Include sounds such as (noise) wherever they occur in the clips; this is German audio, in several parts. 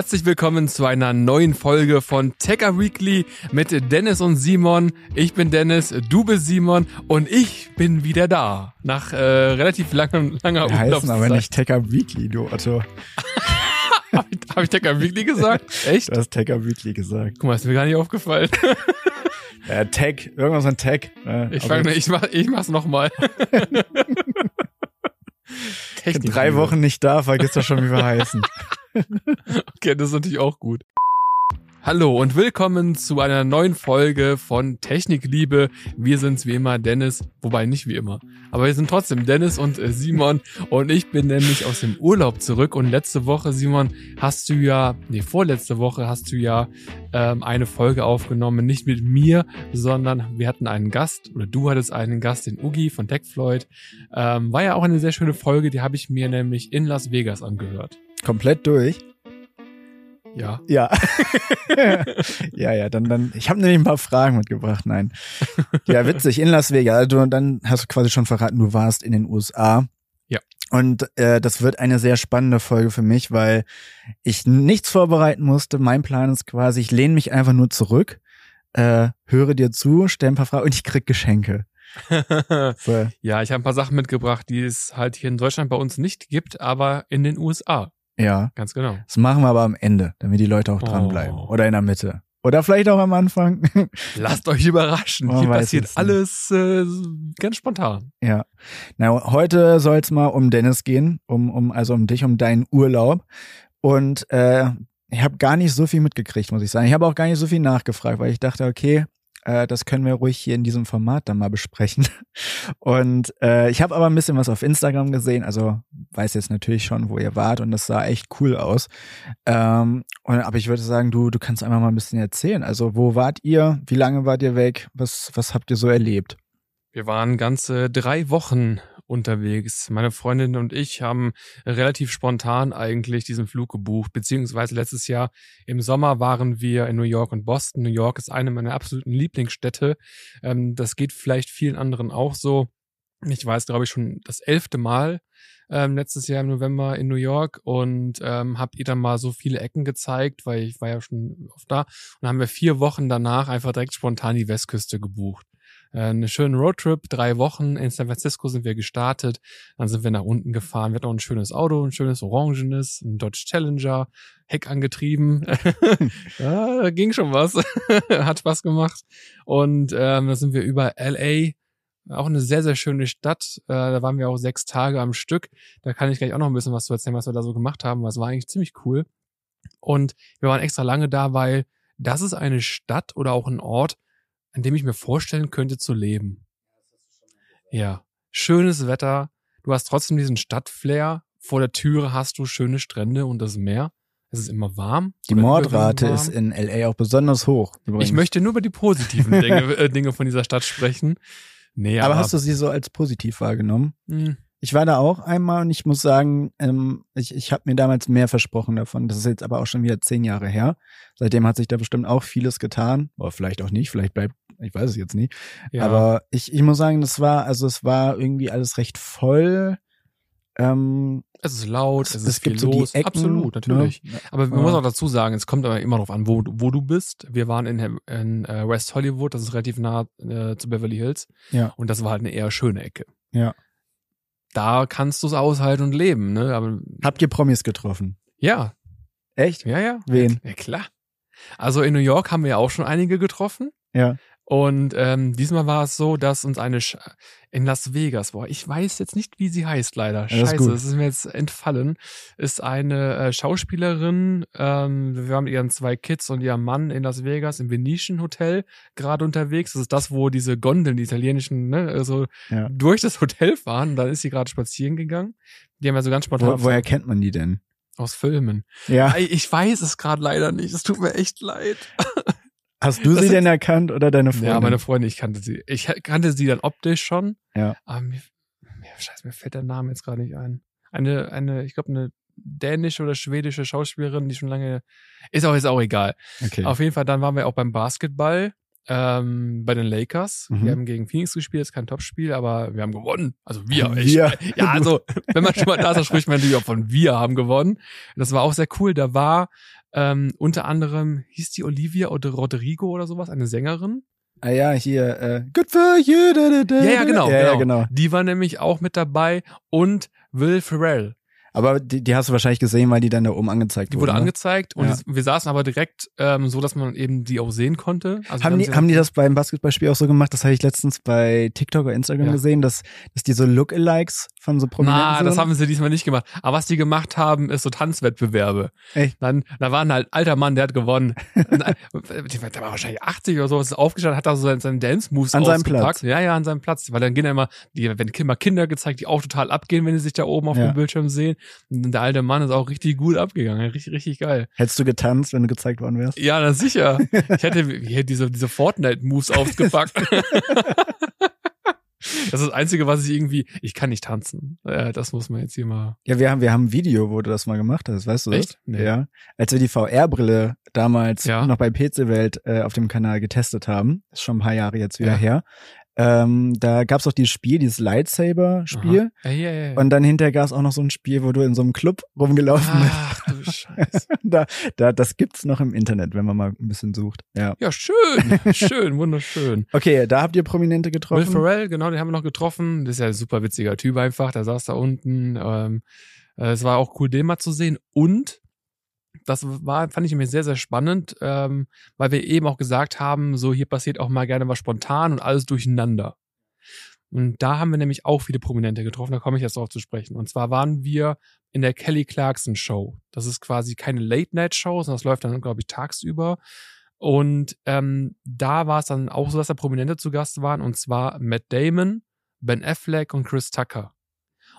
Herzlich willkommen zu einer neuen Folge von Techer Weekly mit Dennis und Simon. Ich bin Dennis, du bist Simon und ich bin wieder da. Nach äh, relativ langer, langer Wir heißen aber nicht Techer Weekly, du Otto. (laughs) Habe ich, hab ich Techer Weekly gesagt? (laughs) Echt? Du hast Techer Weekly gesagt. Guck mal, ist mir gar nicht aufgefallen. (laughs) Ja, Tag, irgendwas an Tag. Äh, Ich, fang, ich, mach, ich mach's nochmal. Technik. drei Wochen nicht da, vergisst doch schon, wie wir heißen. Okay, das ist natürlich auch gut. Hallo und willkommen zu einer neuen Folge von Technikliebe. Wir sind's wie immer Dennis, wobei nicht wie immer, aber wir sind trotzdem Dennis und äh, Simon und ich bin nämlich aus dem Urlaub zurück und letzte Woche, Simon, hast du ja, nee, vorletzte Woche hast du ja ähm, eine Folge aufgenommen, nicht mit mir, sondern wir hatten einen Gast oder du hattest einen Gast, den Ugi von TechFloyd. Ähm, war ja auch eine sehr schöne Folge, die habe ich mir nämlich in Las Vegas angehört. Komplett durch. Ja. Ja. (laughs) ja, ja, dann, dann, ich habe nämlich ein paar Fragen mitgebracht, nein. Ja, witzig, in Las Vegas. Also dann hast du quasi schon verraten, du warst in den USA. Ja. Und äh, das wird eine sehr spannende Folge für mich, weil ich nichts vorbereiten musste. Mein Plan ist quasi, ich lehne mich einfach nur zurück, äh, höre dir zu, stelle ein paar Fragen und ich krieg Geschenke. (laughs) So. Ja, ich habe ein paar Sachen mitgebracht, die es halt hier in Deutschland bei uns nicht gibt, aber in den USA. Ja, Ganz genau. das machen wir aber am Ende, damit die Leute auch dranbleiben. Oh. Oder in der Mitte. Oder vielleicht auch am Anfang. (laughs) Lasst euch überraschen. Man Hier passiert alles äh, ganz spontan. Ja. Na, heute soll es mal um Dennis gehen, um, um, also um dich, um deinen Urlaub. Und äh, ich habe gar nicht so viel mitgekriegt, muss ich sagen. Ich habe auch gar nicht so viel nachgefragt, weil ich dachte, okay, äh, das können wir ruhig hier in diesem Format dann mal besprechen. Und äh, ich habe aber ein bisschen was auf Instagram gesehen, also weiß jetzt natürlich schon, wo ihr wart und das sah echt cool aus. Ähm, und, aber ich würde sagen, du, du kannst einfach mal ein bisschen erzählen. Also wo wart ihr? Wie lange wart ihr weg? Was, was habt ihr so erlebt? Wir waren ganze drei Wochen unterwegs. Meine Freundin und ich haben relativ spontan eigentlich diesen Flug gebucht, beziehungsweise letztes Jahr im Sommer waren wir in New York und Boston. New York ist eine meiner absoluten Lieblingsstädte. Ähm, das geht vielleicht vielen anderen auch so. Ich weiß, glaube ich, schon das elfte Mal ähm, letztes Jahr im November in New York und ähm, habt ihr dann mal so viele Ecken gezeigt, weil ich war ja schon oft da. Und dann haben wir vier Wochen danach einfach direkt spontan die Westküste gebucht. Äh, einen schönen Roadtrip, drei Wochen. In San Francisco sind wir gestartet. Dann sind wir nach unten gefahren. Wir hatten auch ein schönes Auto, ein schönes orangenes, ein Dodge Challenger, Heck angetrieben. (laughs) (laughs) ja, da ging schon was. (laughs) Hat Spaß gemacht. Und ähm, da sind wir über LA. Auch eine sehr, sehr schöne Stadt. Äh, da waren wir auch sechs Tage am Stück. Da kann ich gleich auch noch ein bisschen was zu erzählen, was wir da so gemacht haben. Was war eigentlich ziemlich cool. Und wir waren extra lange da, weil das ist eine Stadt oder auch ein Ort, an dem ich mir vorstellen könnte zu leben. Ja, schönes Wetter. Du hast trotzdem diesen Stadtflair. Vor der Türe hast du schöne Strände und das Meer. Es ist immer warm. Die Mordrate überwiegend ist in LA auch besonders hoch. Übrigens. Ich möchte nur über die positiven Dinge, (laughs) äh, Dinge von dieser Stadt sprechen. Nee, aber aber, hast du sie so als positiv wahrgenommen? Mh, Ich war da auch einmal und ich muss sagen, ähm, ich, ich habe mir damals mehr versprochen davon. Das ist jetzt aber auch schon wieder zehn Jahre her. Seitdem hat sich da bestimmt auch vieles getan. Oder vielleicht auch nicht, vielleicht bleibt, ich weiß es jetzt nicht. ja. Aber ich, ich muss sagen, das war, also es war irgendwie alles recht voll. Ähm, es ist laut, es, es, ist gibt viel so die los. Ecken. Absolut, natürlich. Ne? Aber man Ja. muss auch dazu sagen, es kommt aber immer darauf an, wo, wo du bist. Wir waren in, in äh, West Hollywood, das ist relativ nah äh, zu Beverly Hills. Ja. Und das war halt eine eher schöne Ecke. Ja. Da kannst du es aushalten und leben, ne? Aber Habt ihr Promis getroffen? ja, Echt? ja, ja. Wen? Ja, klar. Also in New York haben wir ja auch schon einige getroffen. Ja. Und ähm, diesmal war es so, dass uns eine Sch in Las Vegas, boah, ich weiß jetzt nicht, wie sie heißt leider. Ja, das ist Scheiße, das ist mir jetzt entfallen. Ist eine äh, Schauspielerin. Ähm, wir mit ihren zwei Kids und ihrem Mann in Las Vegas im Venetian Hotel gerade unterwegs. Das ist das, wo diese Gondeln, die italienischen, ne, also Ja. durch das Hotel fahren. Dann ist sie gerade spazieren gegangen. Die haben ja so ganz spontan Wo, woher kennt man die denn? aus Filmen. Ja. Ich weiß es gerade leider nicht. Es tut mir echt leid. Hast du Das sie denn erkannt oder deine Freundin? Ja, meine Freundin, ich kannte sie. Ich kannte sie dann optisch schon. Ja. Aber mir, mir, scheiße, mir fällt der Name jetzt gerade nicht ein. Eine, eine, ich glaube, eine dänische oder schwedische Schauspielerin, die schon lange, ist auch, ist auch egal. Okay. Auf jeden Fall, dann waren wir auch beim Basketball. ähm, bei den Lakers. Mhm. Wir haben gegen Phoenix gespielt, ist kein Topspiel, aber wir haben gewonnen. Also wir. Wir. Ich, ja, also wenn man schon mal da ist, dann spricht man natürlich auch von wir haben gewonnen. Das war auch sehr cool. Da war ähm, unter anderem, hieß die Olivia oder Rodrigo oder sowas, eine Sängerin. Ah ja, hier, äh, good for you. Da, da, da, Ja, ja, genau, Ja, ja, genau. genau. Die war nämlich auch mit dabei und Will Ferrell. Aber die, die hast du wahrscheinlich gesehen, weil die dann da oben angezeigt Die wurde ne? angezeigt und Ja. wir saßen aber direkt ähm, so, dass man eben die auch sehen konnte. Also Haben die, haben die das beim Basketballspiel auch so gemacht? Das habe ich letztens bei TikTok oder Instagram Ja. gesehen, dass, dass die so Lookalikes von so Prominenten Na, das haben sie diesmal nicht gemacht. Aber was die gemacht haben, ist so Tanzwettbewerbe. Echt? Dann, da war ein halt alter Mann, der hat gewonnen. (laughs) der war wahrscheinlich 80 oder so, ist aufgestanden, hat da so seine, seine Dance-Moves An seinem. Platz. Ja, ja, an seinem Platz. Weil dann gehen ja immer, die, wenn immer Kinder gezeigt, die auch total abgehen, wenn sie sich da oben auf Ja. dem Bildschirm sehen. Und der alte Mann ist auch richtig gut abgegangen. Richtig, richtig geil. Hättest du getanzt, wenn du gezeigt worden wärst? Ja, na sicher. (laughs) Ich hätte, ich hätte diese, diese Fortnite-Moves ausgepackt. (laughs) Das ist das Einzige, was ich irgendwie, ich kann nicht tanzen. Äh, das muss man jetzt hier mal. Ja, wir haben, wir haben ein Video, wo du das mal gemacht hast, weißt du das? Echt? Nee. Ja. Als wir die VR-Brille damals Ja. noch bei PC Welt äh, auf dem Kanal getestet haben, ist schon ein paar Jahre jetzt wieder Ja. her, ähm, da gab's auch dieses Spiel, dieses Lightsaber-Spiel. Ja, ja, ja. Und dann hinterher gab's auch noch so ein Spiel, wo du in so einem Club rumgelaufen bist. Ach du (laughs) Scheiße. Da, da, das gibt's noch im Internet, wenn man mal ein bisschen sucht. Ja. Ja, schön. (laughs) Schön, wunderschön. Okay, da habt ihr Prominente Will getroffen. Ferrell, genau, den haben wir noch getroffen. Das ist ja ein super witziger Typ einfach. Der saß da unten. Ähm, äh, es war auch cool, den mal zu sehen. Und das war, fand ich mir sehr, sehr spannend, ähm, weil wir eben auch gesagt haben, so hier passiert auch mal gerne was spontan und alles durcheinander. Und da haben wir nämlich auch viele Prominente getroffen, da komme ich jetzt drauf zu sprechen. Und zwar waren wir in der Kelly Clarkson Show. Das ist quasi keine Late-Night-Show, sondern das läuft dann, glaube ich, tagsüber. Und ähm, da war es dann auch so, dass da Prominente zu Gast waren, und zwar Matt Damon, Ben Affleck und Chris Tucker.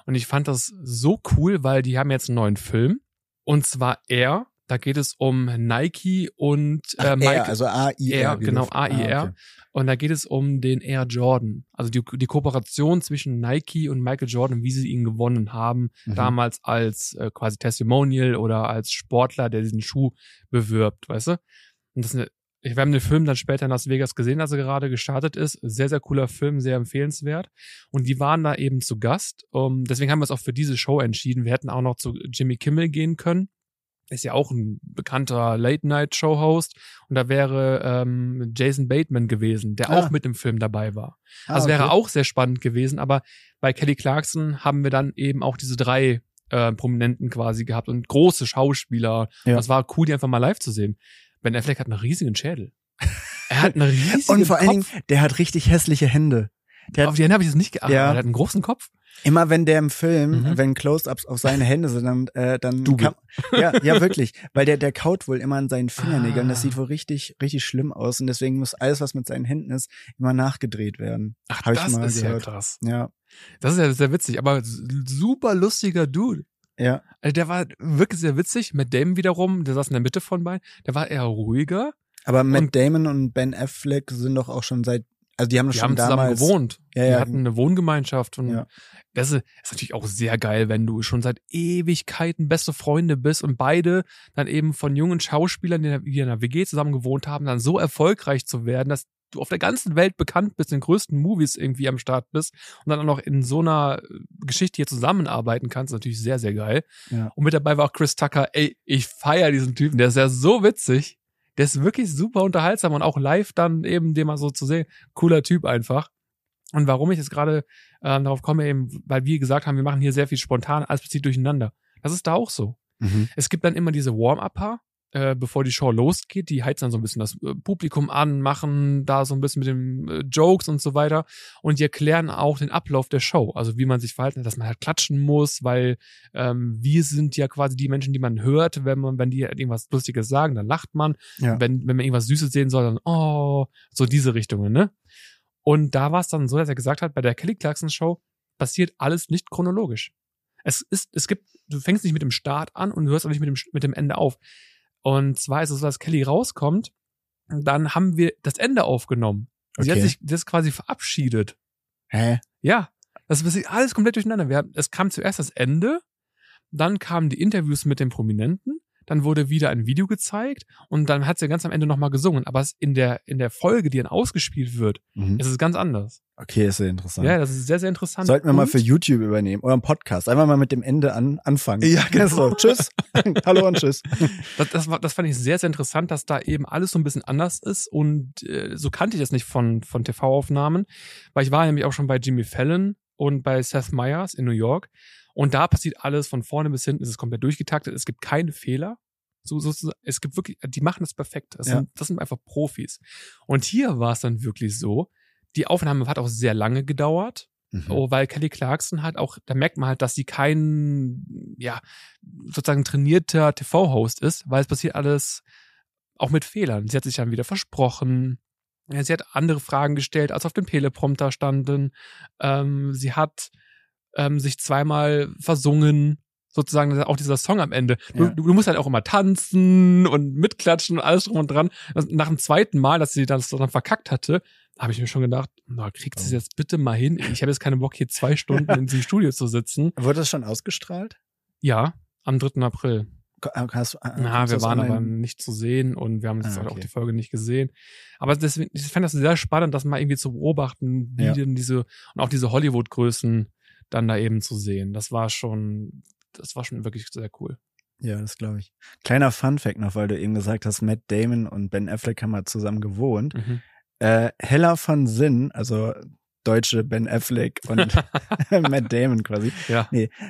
Und ich fand das so cool, weil die haben jetzt einen neuen Film. Und zwar er, da geht es um Nike und äh. R, also A-I-R. Genau, A-I-R. Ah, okay. Und da geht es um den Air Jordan. Also die, die Kooperation zwischen Nike und Michael Jordan, wie sie ihn gewonnen haben, Mhm. damals als äh, quasi Testimonial oder als Sportler, der diesen Schuh bewirbt, weißt du? Und das ist eine, ich, wir haben den Film dann später in Las Vegas gesehen, als er gerade gestartet ist. Sehr, sehr cooler Film, sehr empfehlenswert. Und die waren da eben zu Gast. Um, deswegen haben wir uns auch für diese Show entschieden. Wir hätten auch noch zu Jimmy Kimmel gehen können. Ist ja auch ein bekannter Late-Night-Show-Host. Und da wäre ähm, Jason Bateman gewesen, der Ah. auch mit im Film dabei war. Ah, Also wäre okay. auch sehr spannend gewesen, aber bei Kelly Clarkson haben wir dann eben auch diese drei äh, Prominenten quasi gehabt und große Schauspieler. Ja. Das war cool, die einfach mal live zu sehen. Ben Affleck hat einen riesigen Schädel. Er hat einen riesigen (laughs) Und vor allen Dingen, Kopf. der hat richtig hässliche Hände. Der Auf hat, die Hände habe ich jetzt nicht geachtet. Ja. Er hat einen großen Kopf. Immer wenn der im Film, Mhm. wenn Close-Ups auf seine Hände sind, dann, äh, dann Double. kann, (laughs) ja, ja, wirklich. Weil der, der kaut wohl immer an seinen Fingernägeln. Das Ah. sieht wohl richtig, richtig schlimm aus. Und deswegen muss alles, was mit seinen Händen ist, immer nachgedreht werden. Ach, Hab ich das mal ist gehört. ja krass. Ja, Das ist ja sehr witzig, aber super lustiger Dude. ja. Also der war wirklich sehr witzig. Mit Damon wiederum, der saß in der Mitte von beiden. Der war eher ruhiger. Aber Matt Und- Damon und Ben Affleck sind doch auch schon seit, also die haben Die haben zusammen damals. gewohnt. Ja, die ja. hatten eine Wohngemeinschaft und Ja. das ist, ist natürlich auch sehr geil, wenn du schon seit Ewigkeiten beste Freunde bist und beide dann eben von jungen Schauspielern, die in die einer WG zusammen gewohnt haben, dann so erfolgreich zu werden, dass du auf der ganzen Welt bekannt bist, in den größten Movies irgendwie am Start bist und dann auch noch in so einer äh, Geschichte hier zusammenarbeiten kannst, natürlich sehr, sehr geil. Ja. Und mit dabei war auch Chris Tucker, ey, ich feier diesen Typen, der ist ja so witzig. Der ist wirklich super unterhaltsam und auch live dann eben den mal so zu sehen. Cooler Typ einfach. Und warum ich jetzt gerade ähm, darauf komme, eben, weil wir gesagt haben, wir machen hier sehr viel spontan, alles passiert durcheinander. Das ist da auch so. Mhm. Es gibt dann immer diese Warm-Upper, äh, bevor die Show losgeht. Die heizen dann so ein bisschen das äh, Publikum an, machen da so ein bisschen mit den äh, Jokes und so weiter. Und die erklären auch den Ablauf der Show. Also wie man sich verhalten hat, dass man halt klatschen muss, weil ähm, wir sind ja quasi die Menschen, die man hört, wenn man, wenn die irgendwas Lustiges sagen, dann lacht man. Ja. Wenn, wenn man irgendwas Süßes sehen soll, dann oh, so diese Richtungen, ne? Und da war es dann so, dass er gesagt hat, bei der Kelly Clarkson Show passiert alles nicht chronologisch. Es ist, es gibt, du fängst nicht mit dem Start an und du hörst auch nicht mit dem, mit dem Ende auf. Und zwar ist es so, dass Kelly rauskommt, dann haben wir das Ende aufgenommen. Sie hat sich das quasi verabschiedet. Hä? Ja, das ist alles komplett durcheinander. Wir haben, es kam zuerst das Ende, dann kamen die Interviews mit den Prominenten, dann wurde wieder ein Video gezeigt und dann hat sie ganz am Ende nochmal gesungen. Aber es in der, in der Folge, die dann ausgespielt wird, Mhm. ist es ganz anders. Okay, ist sehr interessant. Ja, das ist sehr, sehr interessant. Sollten wir mal Und- für YouTube übernehmen oder einen Podcast. Einfach mal mit dem Ende an, anfangen. Ja, genau. So, tschüss. (laughs) Hallo und tschüss. Das, das, war, das fand ich sehr, sehr interessant, dass da eben alles so ein bisschen anders ist und äh, so kannte ich das nicht von, von TV-Aufnahmen, weil ich war nämlich auch schon bei Jimmy Fallon und bei Seth Meyers in New York und da passiert alles von vorne bis hinten, es ist komplett durchgetaktet, es gibt keine Fehler. So, so, es gibt wirklich, die machen das perfekt. Das, Ja. sind, das sind einfach Profis. Und hier war es dann wirklich so, die Aufnahme hat auch sehr lange gedauert. Mhm. Oh, weil Kelly Clarkson halt auch, da merkt man halt, dass sie kein, ja, sozusagen trainierter TV-Host ist, weil es passiert alles auch mit Fehlern. Sie hat sich dann wieder versprochen. Sie hat andere Fragen gestellt, als auf dem Teleprompter standen. Ähm, sie hat ähm, sich zweimal versungen, sozusagen auch dieser Song am Ende. Du, Ja. du, musst halt auch immer tanzen und mitklatschen und alles drum und dran. Nach dem zweiten Mal, dass sie das dann verkackt hatte, habe ich mir schon gedacht, na, kriegt sie es Oh. jetzt bitte mal hin. Ich habe jetzt keinen Bock, hier zwei (laughs) Stunden in diesem Studio zu sitzen. Wurde das schon ausgestrahlt? Ja, am 3. April. Äh, Hast, äh, Na, wir waren aber nicht zu sehen und wir haben jetzt Ah, halt auch okay. die Folge nicht gesehen. Aber deswegen, ich fand das sehr spannend, das mal irgendwie zu beobachten, wie Ja. denn diese, und auch diese Hollywood-Größen dann da eben zu sehen. Das war schon, das war schon wirklich sehr cool. Ja, das glaube ich. Kleiner Fun-Fact noch, weil du eben gesagt hast, Matt Damon und Ben Affleck haben mal zusammen gewohnt. Mhm. Äh, Hella von Sinn, also deutsche Ben Affleck und (laughs) (laughs) Matt Damon quasi. Ja.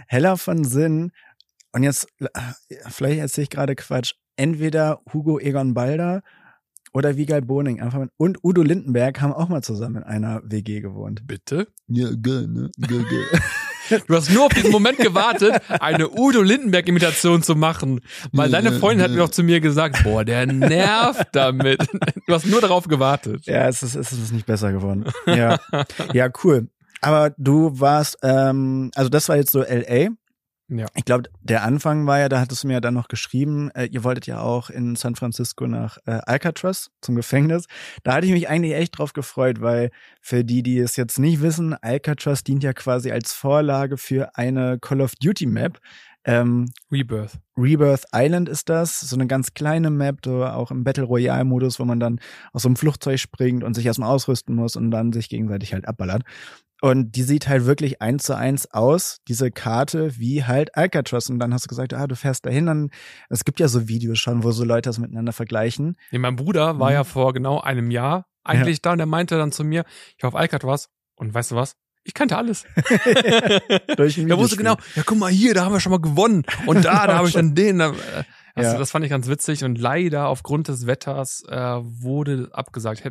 Hella von Sinn, und jetzt, äh, vielleicht erzähle ich gerade Quatsch, entweder Hugo Egon Balder oder Wiegald Boning einfach mit, und Udo Lindenberg haben auch mal zusammen in einer WG gewohnt. Bitte? Ja, geil, ne? Geil, geil. (laughs) Du hast nur auf diesen Moment gewartet, eine Udo Lindenberg-Imitation zu machen. Weil deine Freundin hat mir auch zu mir gesagt, boah, der nervt damit. (laughs) Du hast nur darauf gewartet. ja, es ist, es ist nicht besser geworden. Ja, ja, cool. Aber du warst, ähm, also das war jetzt so LA. Ja. Ich glaube, der Anfang war ja, da hattest du mir ja dann noch geschrieben, äh, ihr wolltet ja auch in San Francisco nach äh, Alcatraz zum Gefängnis. Da hatte ich mich eigentlich echt drauf gefreut, weil für die, die es jetzt nicht wissen, Alcatraz dient ja quasi als Vorlage für eine Call of Duty Map. Ähm, Rebirth. Rebirth Island ist das, so eine ganz kleine Map, so auch im Battle Royale Modus, wo man dann aus so einem Flugzeug springt und sich erstmal ausrüsten muss und dann sich gegenseitig halt abballert. Und die sieht halt wirklich eins zu eins aus, diese Karte, wie halt Alcatraz. Und dann hast du gesagt, ah, du fährst dahin, dann, es gibt ja so Videos schon, wo so Leute das miteinander vergleichen. Nee, mein Bruder war Mhm. ja vor genau einem Jahr eigentlich da und er meinte dann zu mir, ich war auf Alcatraz und weißt du was? Ich kannte alles. (laughs) (laughs) Er wusste genau, ja guck mal hier, da haben wir schon mal gewonnen und da, (laughs) da habe ich dann den. Da, äh, also Ja. Das fand ich ganz witzig und leider aufgrund des Wetters äh, wurde abgesagt.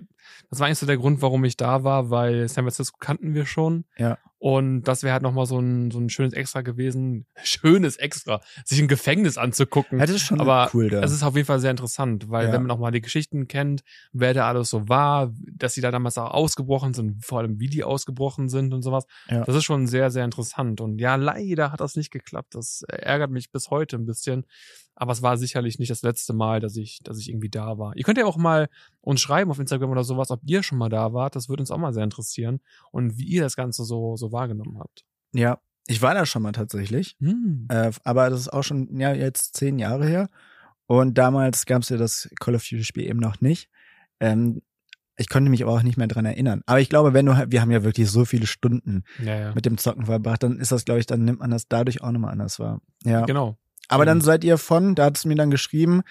Das war eigentlich so der Grund, warum ich da war, weil San Francisco kannten wir schon. Ja. Und das wäre halt nochmal so ein, so ein schönes Extra gewesen. Schönes Extra, sich ein Gefängnis anzugucken. Ja, das ist schon Aber cool da. Es ist auf jeden Fall sehr interessant, weil Ja. wenn man auch mal die Geschichten kennt, wer da alles so war, dass sie da damals auch ausgebrochen sind, vor allem wie die ausgebrochen sind und sowas, Ja. das ist schon sehr, sehr interessant. Und ja, leider hat das nicht geklappt. Das ärgert mich bis heute ein bisschen. Aber es war sicherlich nicht das letzte Mal, dass ich, dass ich irgendwie da war. Ihr könnt ja auch mal uns schreiben auf Instagram oder sowas, ob ihr schon mal da wart. Das würde uns auch mal sehr interessieren. Und wie ihr das Ganze so, so wahrgenommen habt. ja, ich war da schon mal tatsächlich. Hm. Äh, aber das ist auch schon ja jetzt zehn Jahre her. Und damals gab es ja das Call of Duty Spiel eben noch nicht. Ähm, ich konnte mich aber auch nicht mehr dran erinnern. Aber ich glaube, wenn du, halt- wir haben ja wirklich so viele Stunden Ja, ja. mit dem Zocken verbracht, dann ist das, glaube ich, dann nimmt man das dadurch auch nochmal anders wahr. Ja. Genau. Aber dann seid ihr von, da hat es mir dann geschrieben,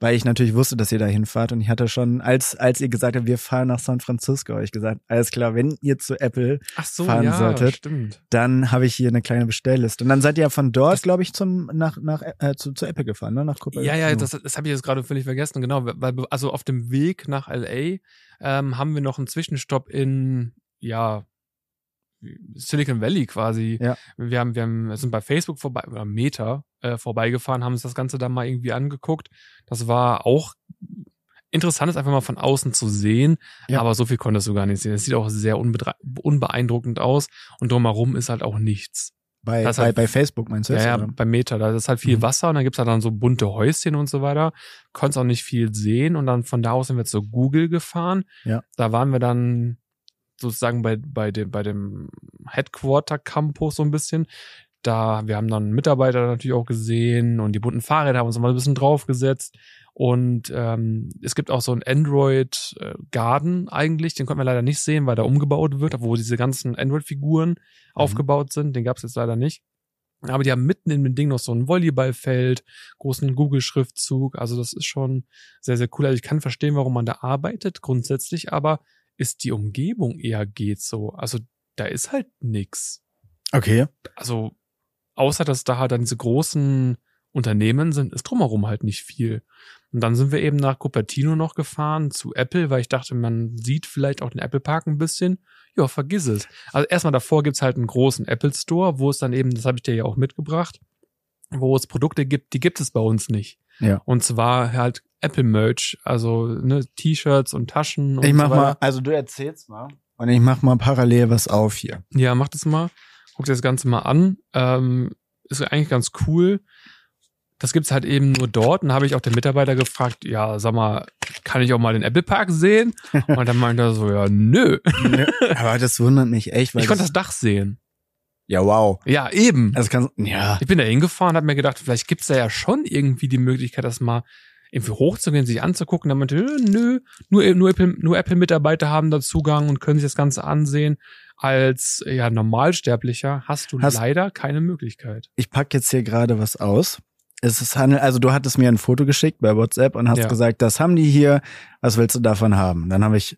weil ich natürlich wusste, dass ihr da hinfahrt und ich hatte schon, als, als ihr gesagt habt, wir fahren nach San Francisco, habe ich gesagt, alles klar, wenn ihr zu Apple, so, fahren ja, solltet. stimmt. dann habe ich hier eine kleine Bestellliste. Und dann seid ihr von dort, glaube ich, zum, nach, nach, äh, zu, zu Apple gefahren, ne? Nach Cupertino. Ja, ja, das, das habe ich jetzt gerade völlig vergessen, genau. Weil, also auf dem Weg nach LA ähm, haben wir noch einen Zwischenstopp in, ja, Silicon Valley quasi. Ja. Wir haben, wir haben, sind bei Facebook vorbei, oder Meta äh, vorbeigefahren, haben uns das Ganze dann mal irgendwie angeguckt. Das war auch interessant, es einfach mal von außen zu sehen, Ja. aber so viel konntest du gar nicht sehen. Es sieht auch sehr unbeeindruckend aus und drumherum ist halt auch nichts. Bei, Das bei, hat- bei Facebook meinst du Ja, das? ja, oder? bei Meta, da ist halt viel Mhm. Wasser und dann gibt's halt dann so bunte Häuschen und so weiter. Konntest auch nicht viel sehen und dann von da aus sind wir zu Google gefahren. Ja. Da waren wir dann sozusagen bei, bei dem, bei dem Headquarter Campus so ein bisschen. da, wir haben dann Mitarbeiter natürlich auch gesehen und die bunten Fahrräder haben uns mal ein bisschen draufgesetzt. Und ähm, es gibt auch so einen Android äh, eigentlich, den konnten wir leider nicht sehen, weil da umgebaut wird, wo diese ganzen Android-Figuren mhm. aufgebaut sind. Den gab es jetzt leider nicht. Aber die haben mitten in dem Ding noch so ein Volleyballfeld, großen Google-Schriftzug. Also das ist schon sehr, sehr cool. Also ich kann verstehen, warum man da arbeitet, grundsätzlich, aber ist die Umgebung eher geht so. Also da ist halt nix. Okay. Also außer dass da halt dann diese großen Unternehmen sind, ist drumherum halt nicht viel. Und dann sind wir eben nach Cupertino noch gefahren zu Apple, weil ich dachte, man sieht vielleicht auch den Apple Park ein bisschen. Ja, vergiss es. Also erstmal davor gibt's halt einen großen Apple Store, wo es dann eben, das habe ich dir ja auch mitgebracht, wo es Produkte gibt, die gibt es bei uns nicht. Ja. Und zwar halt Apple Merch, also ne, T-Shirts und Taschen. Und ich mach so mal, also du erzählst mal und ich mach mal parallel was auf hier. Ja, mach das mal. Guck dir das Ganze mal an. Ähm, ist eigentlich ganz cool. Das gibt's halt eben nur dort. Und habe ich auch den Mitarbeiter gefragt, ja, sag mal, kann ich auch mal den Apple Park sehen? (laughs) Und dann meinte er so, ja, nö. nö. Aber das wundert mich echt. Weil ich konnte das Dach sehen. Ja, wow. Ja, eben. Das kann, ja. Ich bin da hingefahren, habe mir gedacht, vielleicht gibt's da ja schon irgendwie die Möglichkeit, das mal irgendwie hochzugehen, sich anzugucken. Dann meinte, nö, nur, nur Apple, nur Apple-Mitarbeiter haben da Zugang und können sich das Ganze ansehen. Als ja Normalsterblicher hast du hast, leider keine Möglichkeit. Ich pack jetzt hier gerade was aus es ist handel, also du hattest mir ein Foto geschickt bei WhatsApp und hast ja. gesagt, das haben die hier, was willst du davon haben? Dann habe ich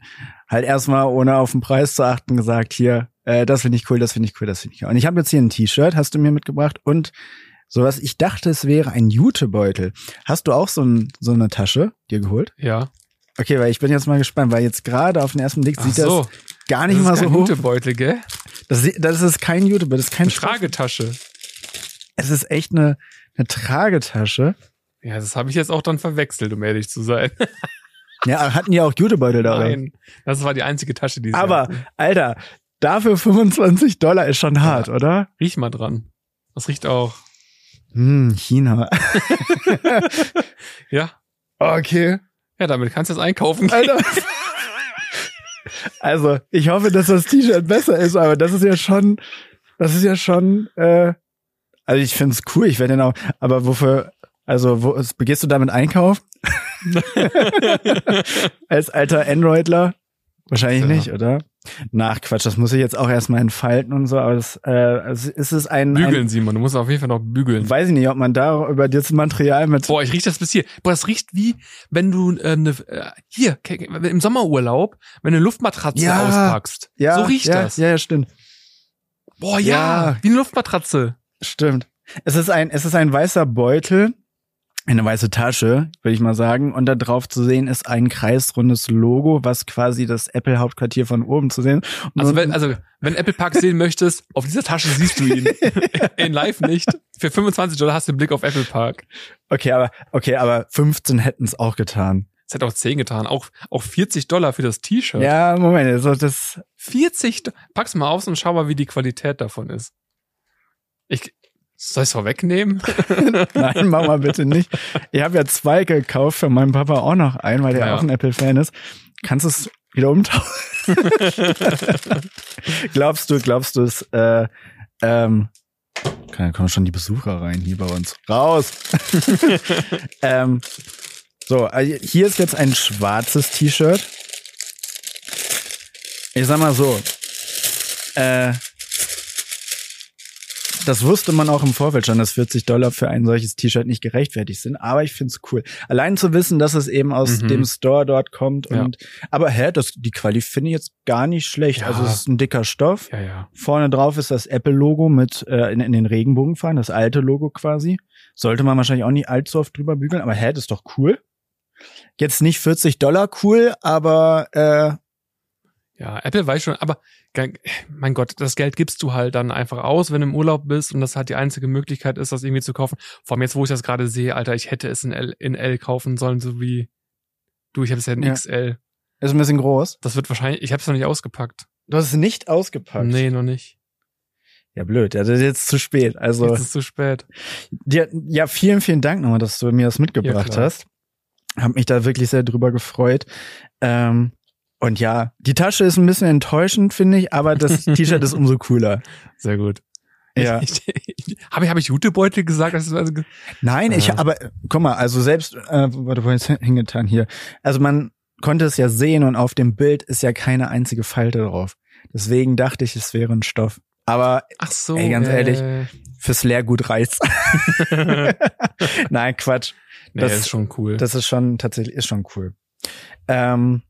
halt erstmal, ohne auf den Preis zu achten, gesagt, hier, äh, das finde ich cool, das finde ich cool, das finde ich cool. Und ich habe jetzt hier ein T-Shirt, hast du mir mitgebracht und sowas, ich dachte, es wäre ein Jutebeutel. Hast du auch so, ein, so eine Tasche dir geholt? Ja. Okay, weil ich bin jetzt mal gespannt, weil jetzt gerade auf den ersten Blick sieht so. das gar nicht das mal so hoch. Jutebeutel, gell? Das, das ist kein Jutebeutel, das ist kein Eine Tragetasche. Es ist echt eine, eine Tragetasche. Ja, das habe ich jetzt auch dann verwechselt, um ehrlich zu sein. (laughs) ja, hatten die auch Jutebeutel da? Nein, das war die einzige Tasche, die sie Aber, hatten. Alter, dafür 25 Dollar ist schon hart, ja, oder? Riech mal dran. Das riecht auch. Hm, China. (laughs) ja. Okay. Ja, damit kannst du es einkaufen. Gehen. Alter. (laughs) Also, ich hoffe, dass das T-Shirt besser ist, aber das ist ja schon, das ist ja schon, äh, also ich finde es cool, ich werde dann auch, aber wofür, also wo begehst du damit einkaufen? (laughs) Als alter Androidler? Wahrscheinlich ja. nicht, oder? Nach Quatsch, das muss ich jetzt auch erstmal entfalten und so, aber das, äh, also ist es ein. Bügeln, ein, Simon, du musst auf jeden Fall noch bügeln. Weiß ich nicht, ob man da über das Material mit. Boah, ich riech das bis hier. Boah, das riecht wie, wenn du äh, ne, äh, hier, im Sommerurlaub, wenn du eine Luftmatratze ja, auspackst. Ja, so riecht ja, das. Ja, ja, stimmt. Boah, ja, ja, wie eine Luftmatratze. Stimmt. Es ist ein, es ist ein weißer Beutel, eine weiße Tasche, würde ich mal sagen. Und da drauf zu sehen ist ein kreisrundes Logo, was quasi das Apple-Hauptquartier von oben zu sehen. Und also wenn, also wenn Apple Park (laughs) sehen möchtest, auf dieser Tasche siehst du ihn. (laughs) In live nicht. Für 25 Dollar hast du einen Blick auf Apple Park. Okay, aber, okay, aber 15 hätten es auch getan. Es hätte auch 10 getan. Auch, auch 40 Dollar für das T-Shirt. Ja, Moment, also das. 40, pack's mal aus und schau mal, wie die Qualität davon ist. Ich, soll ich es vorwegnehmen? (laughs) Nein, mach mal bitte nicht. Ich habe ja zwei gekauft, für meinen Papa auch noch einen, weil der ja. auch ein Apple-Fan ist. Kannst du es wieder umtauschen? (laughs) glaubst du, glaubst du es, äh, ähm, da kommen schon die Besucher rein hier bei uns. Raus! (laughs) ähm, so, also hier ist jetzt ein schwarzes T-Shirt. Ich sag mal so, äh, das wusste man auch im Vorfeld schon, dass 40 Dollar für ein solches T-Shirt nicht gerechtfertigt sind. Aber ich find's cool. Allein zu wissen, dass es eben aus mhm. dem Store dort kommt. Und ja. aber hä, das die Quali finde ich jetzt gar nicht schlecht. Ja. Also es ist ein dicker Stoff. Ja, ja. Vorne drauf ist das Apple-Logo mit äh, in, in den Regenbogenfarben, das alte Logo quasi. Sollte man wahrscheinlich auch nicht allzu oft drüber bügeln, aber hä, das ist doch cool. Jetzt nicht 40 Dollar cool, aber äh, ja, Apple weiß schon, aber mein Gott, das Geld gibst du halt dann einfach aus, wenn du im Urlaub bist und das halt die einzige Möglichkeit ist, das irgendwie zu kaufen. Vor allem jetzt, wo ich das gerade sehe, Alter, ich hätte es in L, in L kaufen sollen, so wie du, ich habe es ja in ja. XL. Ist ein bisschen groß. Das wird wahrscheinlich, ich habe es noch nicht ausgepackt. Du hast es nicht ausgepackt? Nee, noch nicht. Ja, blöd. Ja, das ist jetzt zu spät. Also. Jetzt ist zu spät. Dir, ja, vielen, vielen Dank nochmal, dass du mir das mitgebracht ja, hast. Hab mich da wirklich sehr drüber gefreut. Ähm, und ja, die Tasche ist ein bisschen enttäuschend, finde ich, aber das (laughs) T-Shirt ist umso cooler. Sehr gut. Ja. (laughs) Habe ich, hab ich Jutebeutel gesagt? Nein, ich, aber guck mal, also selbst, äh, warte, wo ist hingetan hier? Also man konnte es ja sehen und auf dem Bild ist ja keine einzige Falte drauf. Deswegen dachte ich, es wäre ein Stoff. Aber ach so. Ey, ganz ehrlich. Äh, fürs Leergut reicht's. (laughs) Nein, Quatsch. nee, Das- das ist schon cool. Das ist schon tatsächlich, ist schon cool. Ähm,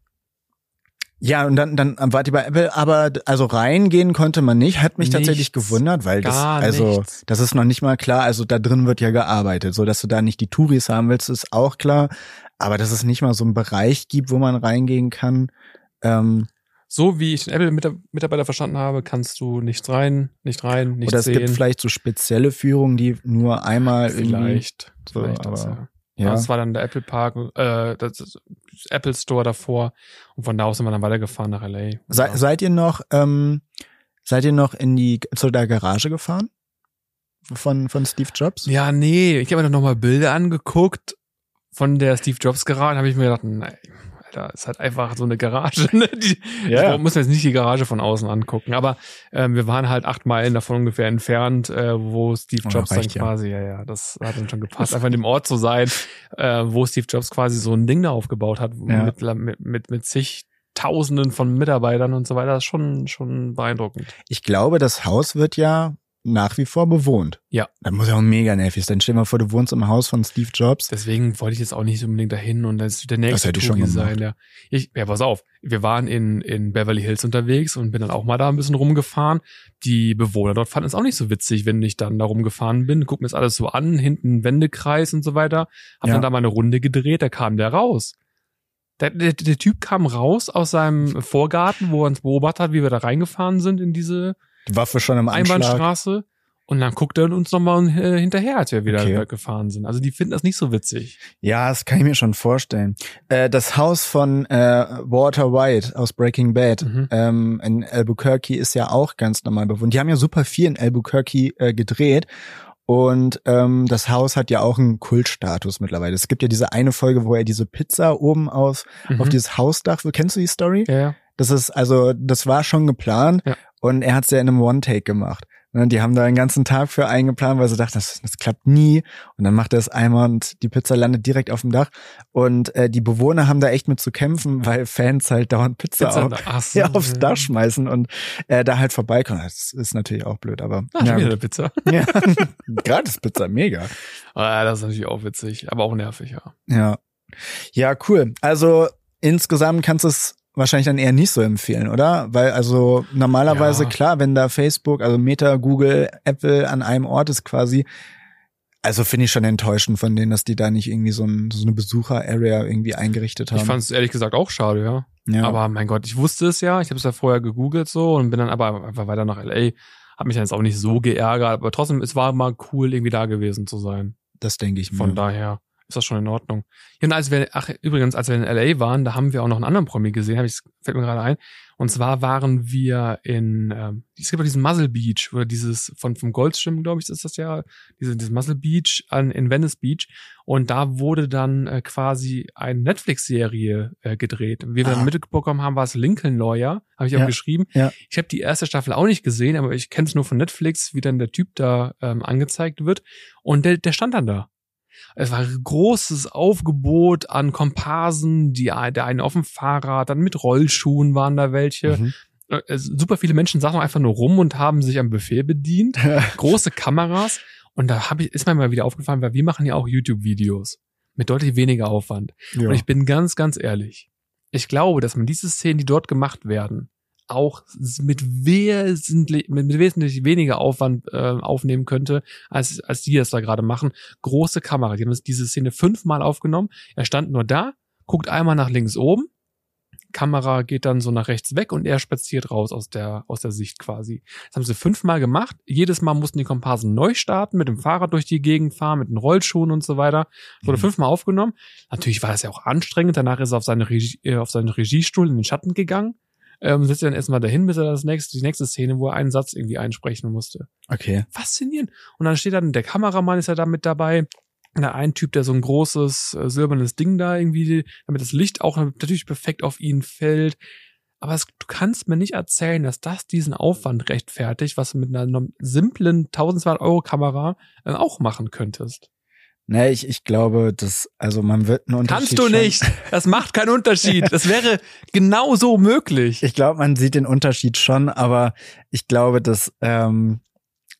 ja, und dann, dann wart ihr bei Apple, aber also reingehen konnte man nicht, hat mich tatsächlich Nichts. gewundert, weil das, also, nichts. das ist noch nicht mal klar, also da drin wird ja gearbeitet, so dass du da nicht die Touris haben willst, ist auch klar, aber dass es nicht mal so einen Bereich gibt, wo man reingehen kann, ähm, so wie ich den Apple-Mitarbeiter verstanden habe, kannst du nichts rein, nicht rein, nicht oder es sehen. gibt vielleicht so spezielle Führungen, die nur einmal irgendwie, vielleicht. so, vielleicht das, ja. Ja, Das war dann der Apple Park, äh, das Apple Store davor. Und von da aus sind wir dann weitergefahren nach LA. Se, Ja. seid ihr noch, ähm, seid ihr noch in die, zu der Garage gefahren? Von, von Steve Jobs? Ja, nee, ich habe mir dann nochmal Bilder angeguckt von der Steve Jobs Garage, habe ich mir gedacht, nein, Alter, ist halt einfach so eine Garage. (laughs) Ne? Die, Ja. Ich muss jetzt nicht die Garage von außen angucken, aber ähm, wir waren halt acht Meilen davon ungefähr entfernt, äh, wo Steve Jobs dann reicht ja. quasi, ja, ja, das hat dann schon gepasst, einfach in dem Ort zu sein, äh, wo Steve Jobs quasi so ein Ding da aufgebaut hat, Ja. mit, mit, mit, mit zig Tausenden von Mitarbeitern und so weiter, das ist schon, schon beeindruckend. Ich glaube, das Haus wird ja nach wie vor bewohnt. Ja. Das muss ja auch mega nervig sein. Stell dir mal vor, du wohnst im Haus von Steve Jobs. Deswegen wollte ich jetzt auch nicht unbedingt dahin und das ist der nächste hätte ich schon Touri gemacht. sein. Ja. Ich, ja, pass auf. Wir waren in, in Beverly Hills unterwegs und bin dann auch mal da ein bisschen rumgefahren. Die Bewohner dort fanden es auch nicht so witzig, wenn ich dann da rumgefahren bin. Guck mir das alles so an, hinten Wendekreis und so weiter. Hab Ja. dann da mal eine Runde gedreht, da kam der raus. Der, der, der Typ kam raus aus seinem Vorgarten, wo er uns beobachtet hat, wie wir da reingefahren sind in diese Die Waffe schon im Anschlag. Einbahnstraße. Und dann guckt er uns nochmal äh, hinterher, als wir wieder Okay. gefahren sind. Also die finden das nicht so witzig. Ja, das kann ich mir schon vorstellen. Äh, das Haus von äh, Walter White aus Breaking Bad Mhm. ähm, in Albuquerque ist ja auch ganz normal bewohnt. Die haben ja super viel in Albuquerque äh, gedreht. Und ähm, das Haus hat ja auch einen Kultstatus mittlerweile. Es gibt ja diese eine Folge, wo er diese Pizza oben aus, auf Mhm. dieses Hausdach, kennst du die Story? Ja. Das ist, also, das war schon geplant Ja. und er hat es ja in einem One-Take gemacht. Ne, Die haben da einen ganzen Tag für eingeplant, weil sie dachten, das, das klappt nie. Und dann macht er es einmal und die Pizza landet direkt auf dem Dach. Und äh, die Bewohner haben da echt mit zu kämpfen, weil Fans halt dauernd Pizza, Pizza auf, ach (laughs) ja, aufs. Dach schmeißen und äh, da halt vorbeikommen. Das ist natürlich auch blöd, aber Ah, schon ja, wieder eine Pizza. (laughs) ja. gratis Pizza, mega. Ah, das ist natürlich auch witzig, aber auch nervig, ja. Ja. Ja, cool. Also insgesamt kannst du es wahrscheinlich dann eher nicht so empfehlen, oder? Weil also normalerweise Ja. klar, wenn da Facebook, also Meta, Google, Apple an einem Ort ist quasi, also finde ich schon enttäuschend von denen, dass die da nicht irgendwie so, ein, so eine Besucher-Area irgendwie eingerichtet haben. Ich fand es ehrlich gesagt auch schade, ja. ja. Aber mein Gott, ich wusste es ja, ich habe es ja vorher gegoogelt so und bin dann aber einfach weiter nach LA. Hab mich dann jetzt auch nicht so geärgert, aber trotzdem, es war mal cool, irgendwie da gewesen zu sein. das denke ich mir. Von daher ist das schon in Ordnung. Ja, und als wir, ach, übrigens, als wir in LA waren, da haben wir auch noch einen anderen Promi gesehen, hab ich, fällt mir gerade ein. Und zwar waren wir in, ähm, es gibt auch diesen Muzzle Beach, oder dieses, von, vom Goldschwimmen, glaube ich, ist das ja, diese, dieses Muzzle Beach an, in Venice Beach. Und da wurde dann äh, quasi eine Netflix-Serie äh, gedreht. Wie wir Ah. dann mitbekommen haben, war es Lincoln Lawyer, habe ich auch Ja, geschrieben. ja. Ich habe die erste Staffel auch nicht gesehen, aber ich kenne es nur von Netflix, wie dann der Typ da ähm, angezeigt wird. Und der, der stand dann da. Es war ein großes Aufgebot an Komparsen, die, der eine auf dem Fahrrad, dann mit Rollschuhen waren da welche. Mhm. Äh, super viele Menschen saßen einfach nur rum und haben sich am Buffet bedient. (laughs) Große Kameras. Und da hab ich, ist mir mal wieder aufgefallen, weil wir machen ja auch YouTube-Videos mit deutlich weniger Aufwand. ja. Und ich bin ganz, ganz ehrlich. Ich glaube, dass man diese Szenen, die dort gemacht werden, auch mit wesentlich, mit, wesentlich weniger Aufwand äh, aufnehmen könnte, als, als die das da gerade machen. Große Kamera. Die haben diese Szene fünfmal aufgenommen. Er stand nur da, guckt einmal nach links oben, Kamera geht dann so nach rechts weg und er spaziert raus aus der, aus der Sicht quasi. Das haben sie fünfmal gemacht. Jedes Mal mussten die Komparsen neu starten, mit dem Fahrrad durch die Gegend fahren, mit den Rollschuhen und so weiter. Wurde Mhm. fünfmal aufgenommen. Natürlich war das ja auch anstrengend. Danach ist er auf, seine Regie, äh, auf seinen Regiestuhl in den Schatten gegangen. Ähm, sitzt dann erstmal dahin, bis er das nächste, die nächste Szene, wo er einen Satz irgendwie einsprechen musste. Okay. Faszinierend. Und dann steht dann, der Kameramann ist ja da mit dabei. Da ein Typ, der so ein großes äh, silbernes Ding da irgendwie, damit das Licht auch natürlich perfekt auf ihn fällt. aber es, du kannst mir nicht erzählen, dass das diesen Aufwand rechtfertigt, was du mit einer simplen 1200 Euro Kamera äh, auch machen könntest. Nee, ich, ich glaube, dass, also man wird einen Kannst Unterschied. du schon- nicht. Das macht keinen Unterschied. Das wäre genau so möglich. Ich glaube, man sieht den Unterschied schon, aber ich glaube, dass, ähm,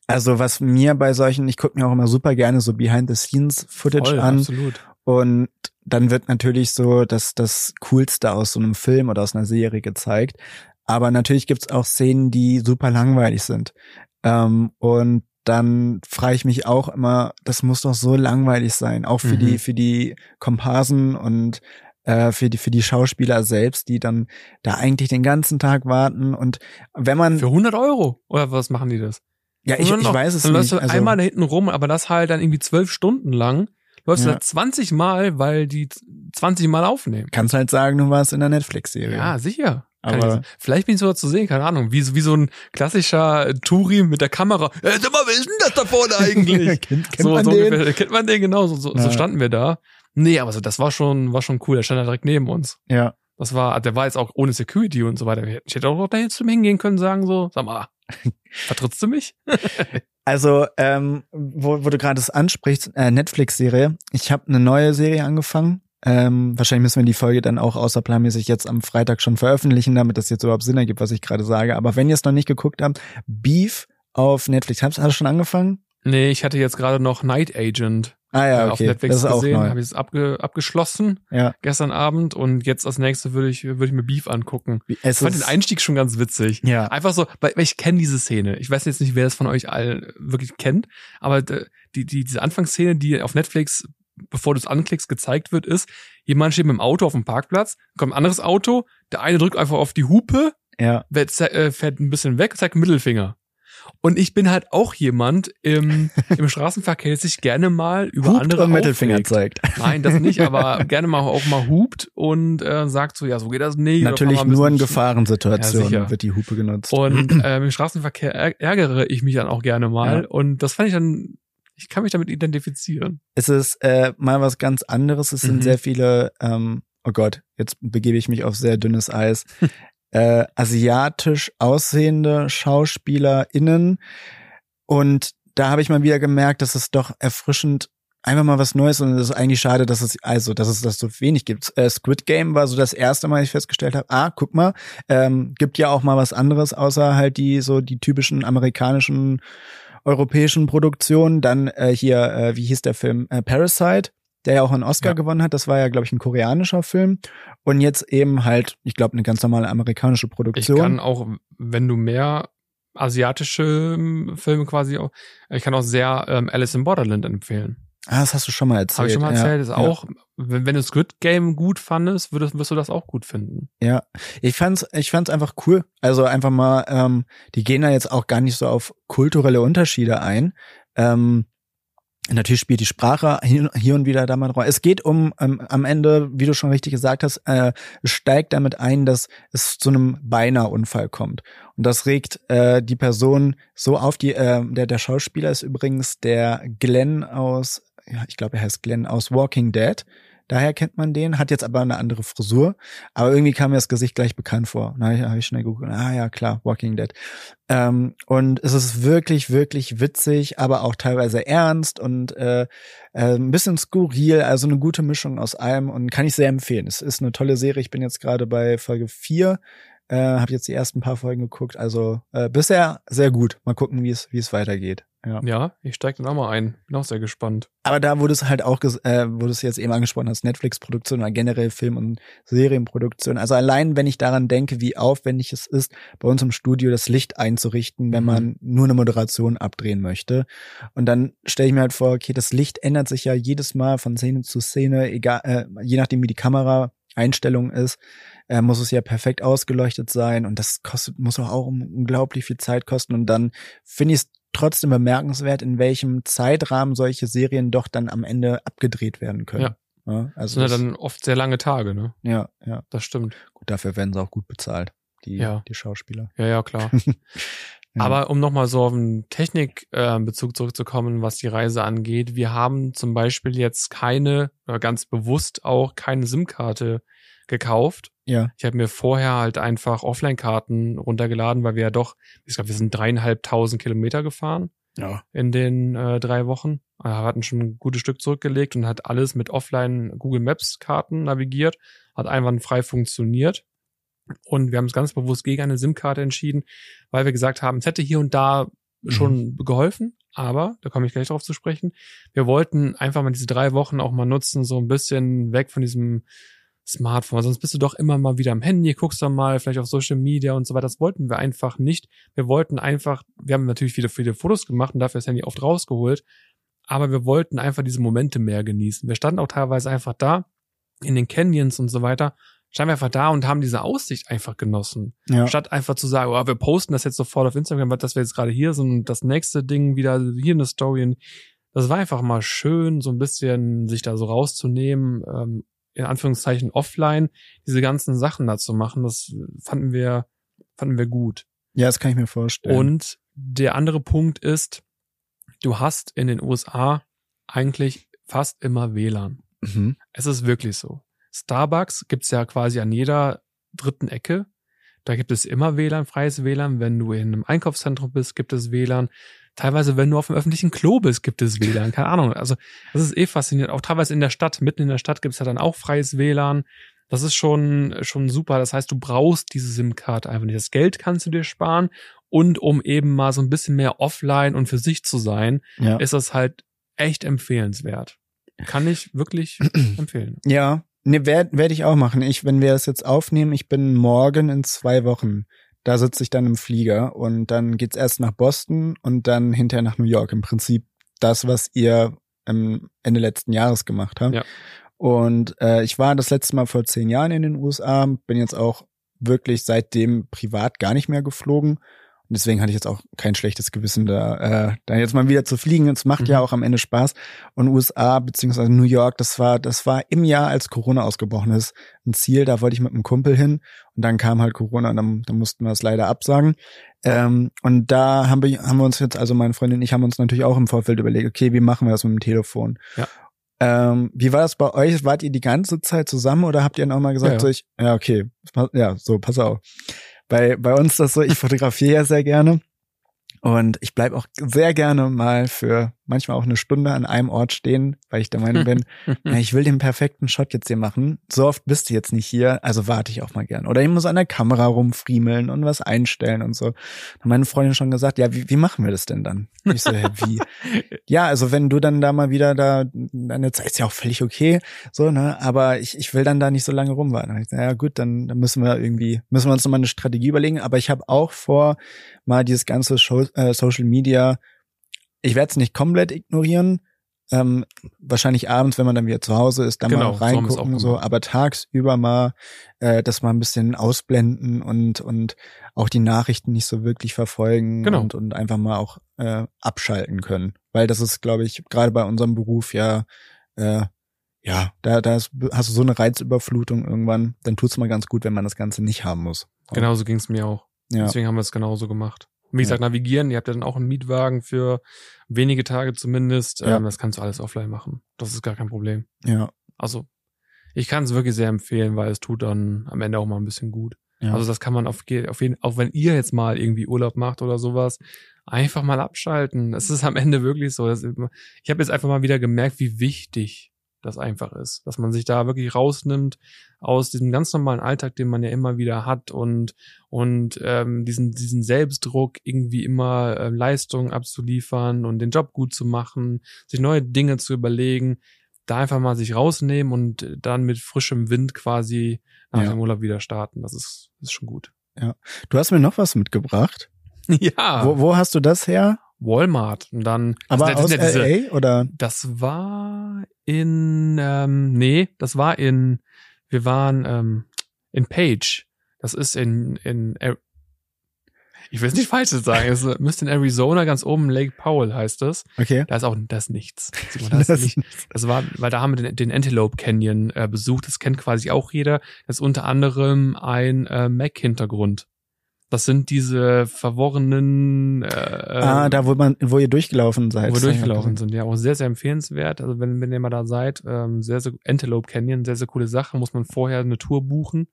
also was mir bei solchen, ich gucke mir auch immer super gerne so Behind-the-Scenes-Footage Voll, an absolut. und dann wird natürlich so das, das Coolste aus so einem Film oder aus einer Serie gezeigt. Aber natürlich gibt's auch Szenen, die super langweilig sind. Ähm, und dann frage ich mich auch immer, das muss doch so langweilig sein, auch für Mhm. die, für die Komparsen und äh, für die, für die Schauspieler selbst, die dann da eigentlich den ganzen Tag warten. Und wenn man, Für 100 Euro? Oder was machen die das? ja, ich, ich dann weiß es Dann läufst nicht. du Also, einmal da hinten rum, aber das halt dann irgendwie zwölf Stunden lang. Läufst du Ja. da 20 Mal, weil die 20 Mal aufnehmen. kannst halt sagen, du warst in der Netflix-Serie. Ja, sicher. Aber- ich, vielleicht bin ich sogar zu sehen, keine Ahnung. Wie, so- wie so ein klassischer Touri mit der Kamera. Äh, sag mal, wer ist denn das da vorne (laughs) eigentlich? kennt, kennt so, man so den? ungefähr, kennt man den genau, so, so, so Ja. standen wir da. Nee, aber so, das war schon, war schon cool. Der stand da direkt neben uns. Ja. Das war, der war jetzt auch ohne Security und so weiter. Ich hätte auch da jetzt zum hingehen können, sagen so, sag mal, (laughs) vertrittst du mich? (laughs) Also, ähm, wo, wo du gerade das ansprichst, äh, Netflix-Serie. Ich habe eine neue Serie angefangen. Ähm, wahrscheinlich müssen wir die Folge dann auch außerplanmäßig jetzt am Freitag schon veröffentlichen, damit das jetzt überhaupt Sinn ergibt, was ich gerade sage. Aber wenn ihr es noch nicht geguckt habt, Beef auf Netflix. Hast du schon angefangen? Nee, ich hatte jetzt gerade noch Night Agent Ah äh, ja, auf okay. Netflix das ist auch gesehen, neu. habe ich es abge, abgeschlossen Ja. gestern Abend und jetzt als nächstes würde ich, würde ich mir Beef angucken. Es Ich fand den Einstieg schon ganz witzig. ja. Einfach so, weil, weil ich kenne diese Szene. Ich weiß jetzt nicht, wer das von euch allen wirklich kennt, aber d- die, die, diese Anfangsszene, die auf Netflix, bevor du es anklickst, gezeigt wird, ist, jemand steht mit dem Auto auf dem Parkplatz, kommt ein anderes Auto, der eine drückt einfach auf die Hupe, Ja. äh, fährt ein bisschen weg, zeigt Mittelfinger. Und ich bin halt auch jemand im, (laughs) im Straßenverkehr, der sich gerne mal über Hupt andere und Mittelfinger aufregt. zeigt. (laughs) Nein, das nicht, aber (laughs) gerne mal auch mal hupt und äh, sagt so, ja, so geht das nicht. Natürlich nur in Gefahrensituationen Ja, wird die Hupe genutzt. und (clears throat) ähm, im Straßenverkehr ärg- ärgere ich mich dann auch gerne mal. Ja. Und das fand ich dann, ich kann mich damit identifizieren. es ist äh, mal was ganz anderes. Es sind Mhm. sehr viele, ähm, oh Gott, jetzt begebe ich mich auf sehr dünnes Eis, (laughs) äh, asiatisch aussehende SchauspielerInnen. Und da habe ich mal wieder gemerkt, dass es doch erfrischend einfach mal was Neues und es ist eigentlich schade, dass es also, dass es das so wenig gibt. Äh, Squid Game war so das erste Mal, ich festgestellt habe, ah, guck mal, ähm, gibt ja auch mal was anderes außer halt die so die typischen amerikanischen europäischen Produktionen. Dann äh, hier, äh, wie hieß der Film? Äh, Parasite, der ja auch einen Oscar Ja. gewonnen hat. Das war ja, glaube ich, ein koreanischer Film. Und jetzt eben halt, ich glaube, eine ganz normale amerikanische Ich Produktion. kann auch, wenn du mehr asiatische ähm, Filme quasi auch, ich kann auch sehr ähm, Alice in Borderland empfehlen. Ah, das hast du schon mal erzählt. Habe ich schon mal ja, erzählt, ist ja. auch, wenn, wenn du Squid Game gut fandest, würdest, wirst du das auch gut finden. Ja, ich fand's, ich fand's einfach cool. Also einfach mal, ähm, die gehen da jetzt auch gar nicht so auf kulturelle Unterschiede ein. Ähm, natürlich spielt die Sprache hier, und wieder da mal Rolle. Es geht um, ähm, am Ende, wie du schon richtig gesagt hast, äh, steigt damit ein, dass es zu einem beinahe Unfall kommt. Und das regt äh, die Person so auf. Die, äh, der, der Schauspieler ist übrigens der Glenn aus, ja, ich glaube, er heißt Glenn aus Walking Dead. Daher kennt man den, hat jetzt aber eine andere Frisur. Aber irgendwie kam mir das Gesicht gleich bekannt vor. Na, ja, habe ich schnell geguckt. Ah ja, klar, Walking Dead. Ähm, und es ist wirklich, wirklich witzig, aber auch teilweise ernst und äh, äh, ein bisschen skurril, also eine gute Mischung aus allem und kann ich sehr empfehlen. Es ist eine tolle Serie. Ich bin jetzt gerade bei Folge 4, äh, habe jetzt die ersten paar Folgen geguckt. Also äh, bisher sehr gut. Mal gucken, wie es wie es weitergeht. Ja. Ja, ich steige dann auch mal ein. Bin auch sehr gespannt. Aber da wurde es halt auch, äh, wurde es jetzt eben angesprochen als Netflix-Produktion oder generell Film- und Serienproduktion. Also allein, wenn ich daran denke, wie aufwendig es ist, bei uns im Studio das Licht einzurichten, wenn Mhm. man nur eine Moderation abdrehen möchte. Und dann stelle ich mir halt vor, okay, das Licht ändert sich ja jedes Mal von Szene zu Szene, egal, äh, je nachdem wie die Kameraeinstellung ist, äh, muss es ja perfekt ausgeleuchtet sein und das kostet, muss auch, auch unglaublich viel Zeit kosten und dann finde ich es trotzdem bemerkenswert, in welchem Zeitrahmen solche Serien doch dann am Ende abgedreht werden können. Ja. Ja, Das also sind ja das, dann oft sehr lange Tage, ne? ja, ja. Das stimmt. Gut, dafür werden sie auch gut bezahlt, die, Ja. die Schauspieler. Ja, ja, klar. (laughs) Ja. Aber um nochmal so auf den Technikbezug zurückzukommen, was die Reise angeht, wir haben zum Beispiel jetzt keine, oder ganz bewusst auch keine SIM-Karte gekauft, Ja. Ich habe mir vorher halt einfach Offline-Karten runtergeladen, weil wir ja doch, ich glaube, wir sind dreieinhalbtausend Kilometer gefahren Ja. in den äh, drei Wochen. Wir hatten schon ein gutes Stück zurückgelegt und hat alles mit Offline Google Maps Karten navigiert, hat einwandfrei funktioniert. Und wir haben uns ganz bewusst gegen eine SIM-Karte entschieden, weil wir gesagt haben, es hätte hier und da schon geholfen, aber da komme ich gleich drauf zu sprechen. Wir wollten einfach mal diese drei Wochen auch mal nutzen, so ein bisschen weg von diesem Smartphone. Sonst bist du doch immer mal wieder am Handy, guckst dann mal vielleicht auf Social Media und so weiter. Das wollten wir einfach nicht. Wir wollten einfach, wir haben natürlich viele, viele Fotos gemacht und dafür das Handy oft rausgeholt, aber wir wollten einfach diese Momente mehr genießen. Wir standen auch teilweise einfach da in den Canyons und so weiter, standen wir einfach da und haben diese Aussicht einfach genossen. Ja. Statt einfach zu sagen, oh, wir posten das jetzt sofort auf Instagram, weil das wir jetzt gerade hier sind und das nächste Ding wieder hier eine Story. Das war einfach mal schön, so ein bisschen sich da so rauszunehmen, ähm, in Anführungszeichen offline, diese ganzen Sachen da zu machen. Das fanden wir, fanden wir gut. Ja, das kann ich mir vorstellen. Und der andere Punkt ist, du hast in den USA eigentlich fast immer WLAN. mhm. Es ist wirklich so. Starbucks gibt's ja quasi an jeder dritten Ecke. Da gibt es immer WLAN, freies WLAN. Wenn du in einem Einkaufszentrum bist, gibt es WLAN. Teilweise, wenn du auf dem öffentlichen Klo bist, gibt es WLAN. Keine Ahnung. Also, das ist eh faszinierend. Auch teilweise in der Stadt, mitten in der Stadt gibt's ja dann auch freies WLAN. Das ist schon, schon super. Das heißt, du brauchst diese SIM-Karte einfach nicht. Das Geld kannst du dir sparen. Und um eben mal so ein bisschen mehr offline und für sich zu sein, ja. ist das halt echt empfehlenswert. Kann ich wirklich (clears throat) empfehlen. Ja, ne, werde werd ich auch machen. Ich, wenn wir das jetzt aufnehmen, ich bin morgen in zwei Wochen. Da sitze ich dann im Flieger und dann geht's erst nach Boston und dann hinterher nach New York. Im Prinzip das, was ihr am Ende letzten Jahres gemacht habt. Ja. Und äh, ich war das letzte Mal vor zehn Jahren in den USA, bin jetzt auch wirklich seitdem privat gar nicht mehr geflogen. Und deswegen hatte ich jetzt auch kein schlechtes Gewissen, da, äh, da jetzt mal wieder zu fliegen. Es macht Mhm. ja auch am Ende Spaß. Und USA beziehungsweise New York, das war, das war im Jahr, als Corona ausgebrochen ist, ein Ziel. Da wollte ich mit einem Kumpel hin und dann kam halt Corona und dann, dann mussten wir es leider absagen. Ähm, und da haben wir, haben wir uns jetzt, also meine Freundin und ich haben uns natürlich auch im Vorfeld überlegt, okay, wie machen wir das mit dem Telefon? Ja. Ähm, wie war das bei euch? Wart ihr die ganze Zeit zusammen oder habt ihr dann auch mal gesagt, Ja, ja. so ich, ja, okay, ja, so, pass auf. Bei, bei uns das so, ich fotografiere ja sehr gerne. Und ich bleib auch sehr gerne mal für manchmal auch eine Stunde an einem Ort stehen, weil ich der Meinung bin, (laughs) ja, ich will den perfekten Shot jetzt hier machen. So oft bist du jetzt nicht hier, also warte ich auch mal gern. Oder ich muss an der Kamera rumfriemeln und was einstellen und so. Da hat meine Freundin schon gesagt, ja, wie, wie machen wir das denn dann? Ich so, ja, wie? (laughs) ja, also wenn du dann da mal wieder da, deine Zeit ist ja auch völlig okay, so, ne, aber ich, ich will dann da nicht so lange rumwarten. Ich gesagt, Ja gut, dann, dann müssen wir irgendwie, müssen wir uns nochmal eine Strategie überlegen. Aber ich habe auch vor, mal dieses ganze Show, äh, Social Media, ich werde es nicht komplett ignorieren. Ähm, wahrscheinlich abends, wenn man dann wieder zu Hause ist, dann Genau, mal reingucken, so, aber tagsüber mal äh, das mal ein bisschen ausblenden und und auch die Nachrichten nicht so wirklich verfolgen Genau. und und einfach mal auch äh, abschalten können, weil das ist, glaube ich, gerade bei unserem Beruf ja äh, ja, da, da ist, hast du so eine Reizüberflutung irgendwann, dann tut's mal ganz gut, wenn man das Ganze nicht haben muss. Genauso ging's mir auch. Ja, Deswegen haben wir es genauso gemacht. Und wie Ja. gesagt, navigieren, ihr habt ja dann auch einen Mietwagen für wenige Tage zumindest. Ja. Ähm, das kannst du alles offline machen. Das ist gar kein Problem. ja, Also, ich kann es wirklich sehr empfehlen, weil es tut dann am Ende auch mal ein bisschen gut. ja. Also das kann man auf, auf jeden, auch wenn ihr jetzt mal irgendwie Urlaub macht oder sowas, einfach mal abschalten. Es ist am Ende wirklich so. ich habe jetzt einfach mal wieder gemerkt, wie wichtig das einfach ist, dass man sich da wirklich rausnimmt aus diesem ganz normalen Alltag, den man ja immer wieder hat und und ähm, diesen diesen Selbstdruck irgendwie immer äh, Leistung abzuliefern und den Job gut zu machen, sich neue Dinge zu überlegen, da einfach mal sich rausnehmen und dann mit frischem Wind quasi nach Ja. dem Urlaub wieder starten. Das ist, ist schon gut. Du hast mir noch was mitgebracht. (laughs) ja, Wo, wo hast du das her? Walmart. Und dann, Aber das, aus diese- LA oder? das war in, ähm, nee, das war in, wir waren ähm, in Page. Das ist in, in, ich will es nicht falsch sagen, es müsste in Arizona, ganz oben, Lake Powell heißt es. Okay. Da ist auch, da ist nichts. (laughs) Da ist nicht, das war, weil da haben wir den, den Antelope Canyon äh, besucht. Das kennt quasi auch jeder. Das ist unter anderem ein äh, Mac-Hintergrund. Das sind diese verworrenen, äh, ah, da wo man, wo ihr durchgelaufen seid. wo wir durchgelaufen sind. Ja, auch sehr, sehr empfehlenswert. Also wenn, wenn ihr mal da seid, ähm, sehr, sehr Antelope Canyon, sehr, sehr coole Sache. Muss man vorher eine Tour buchen.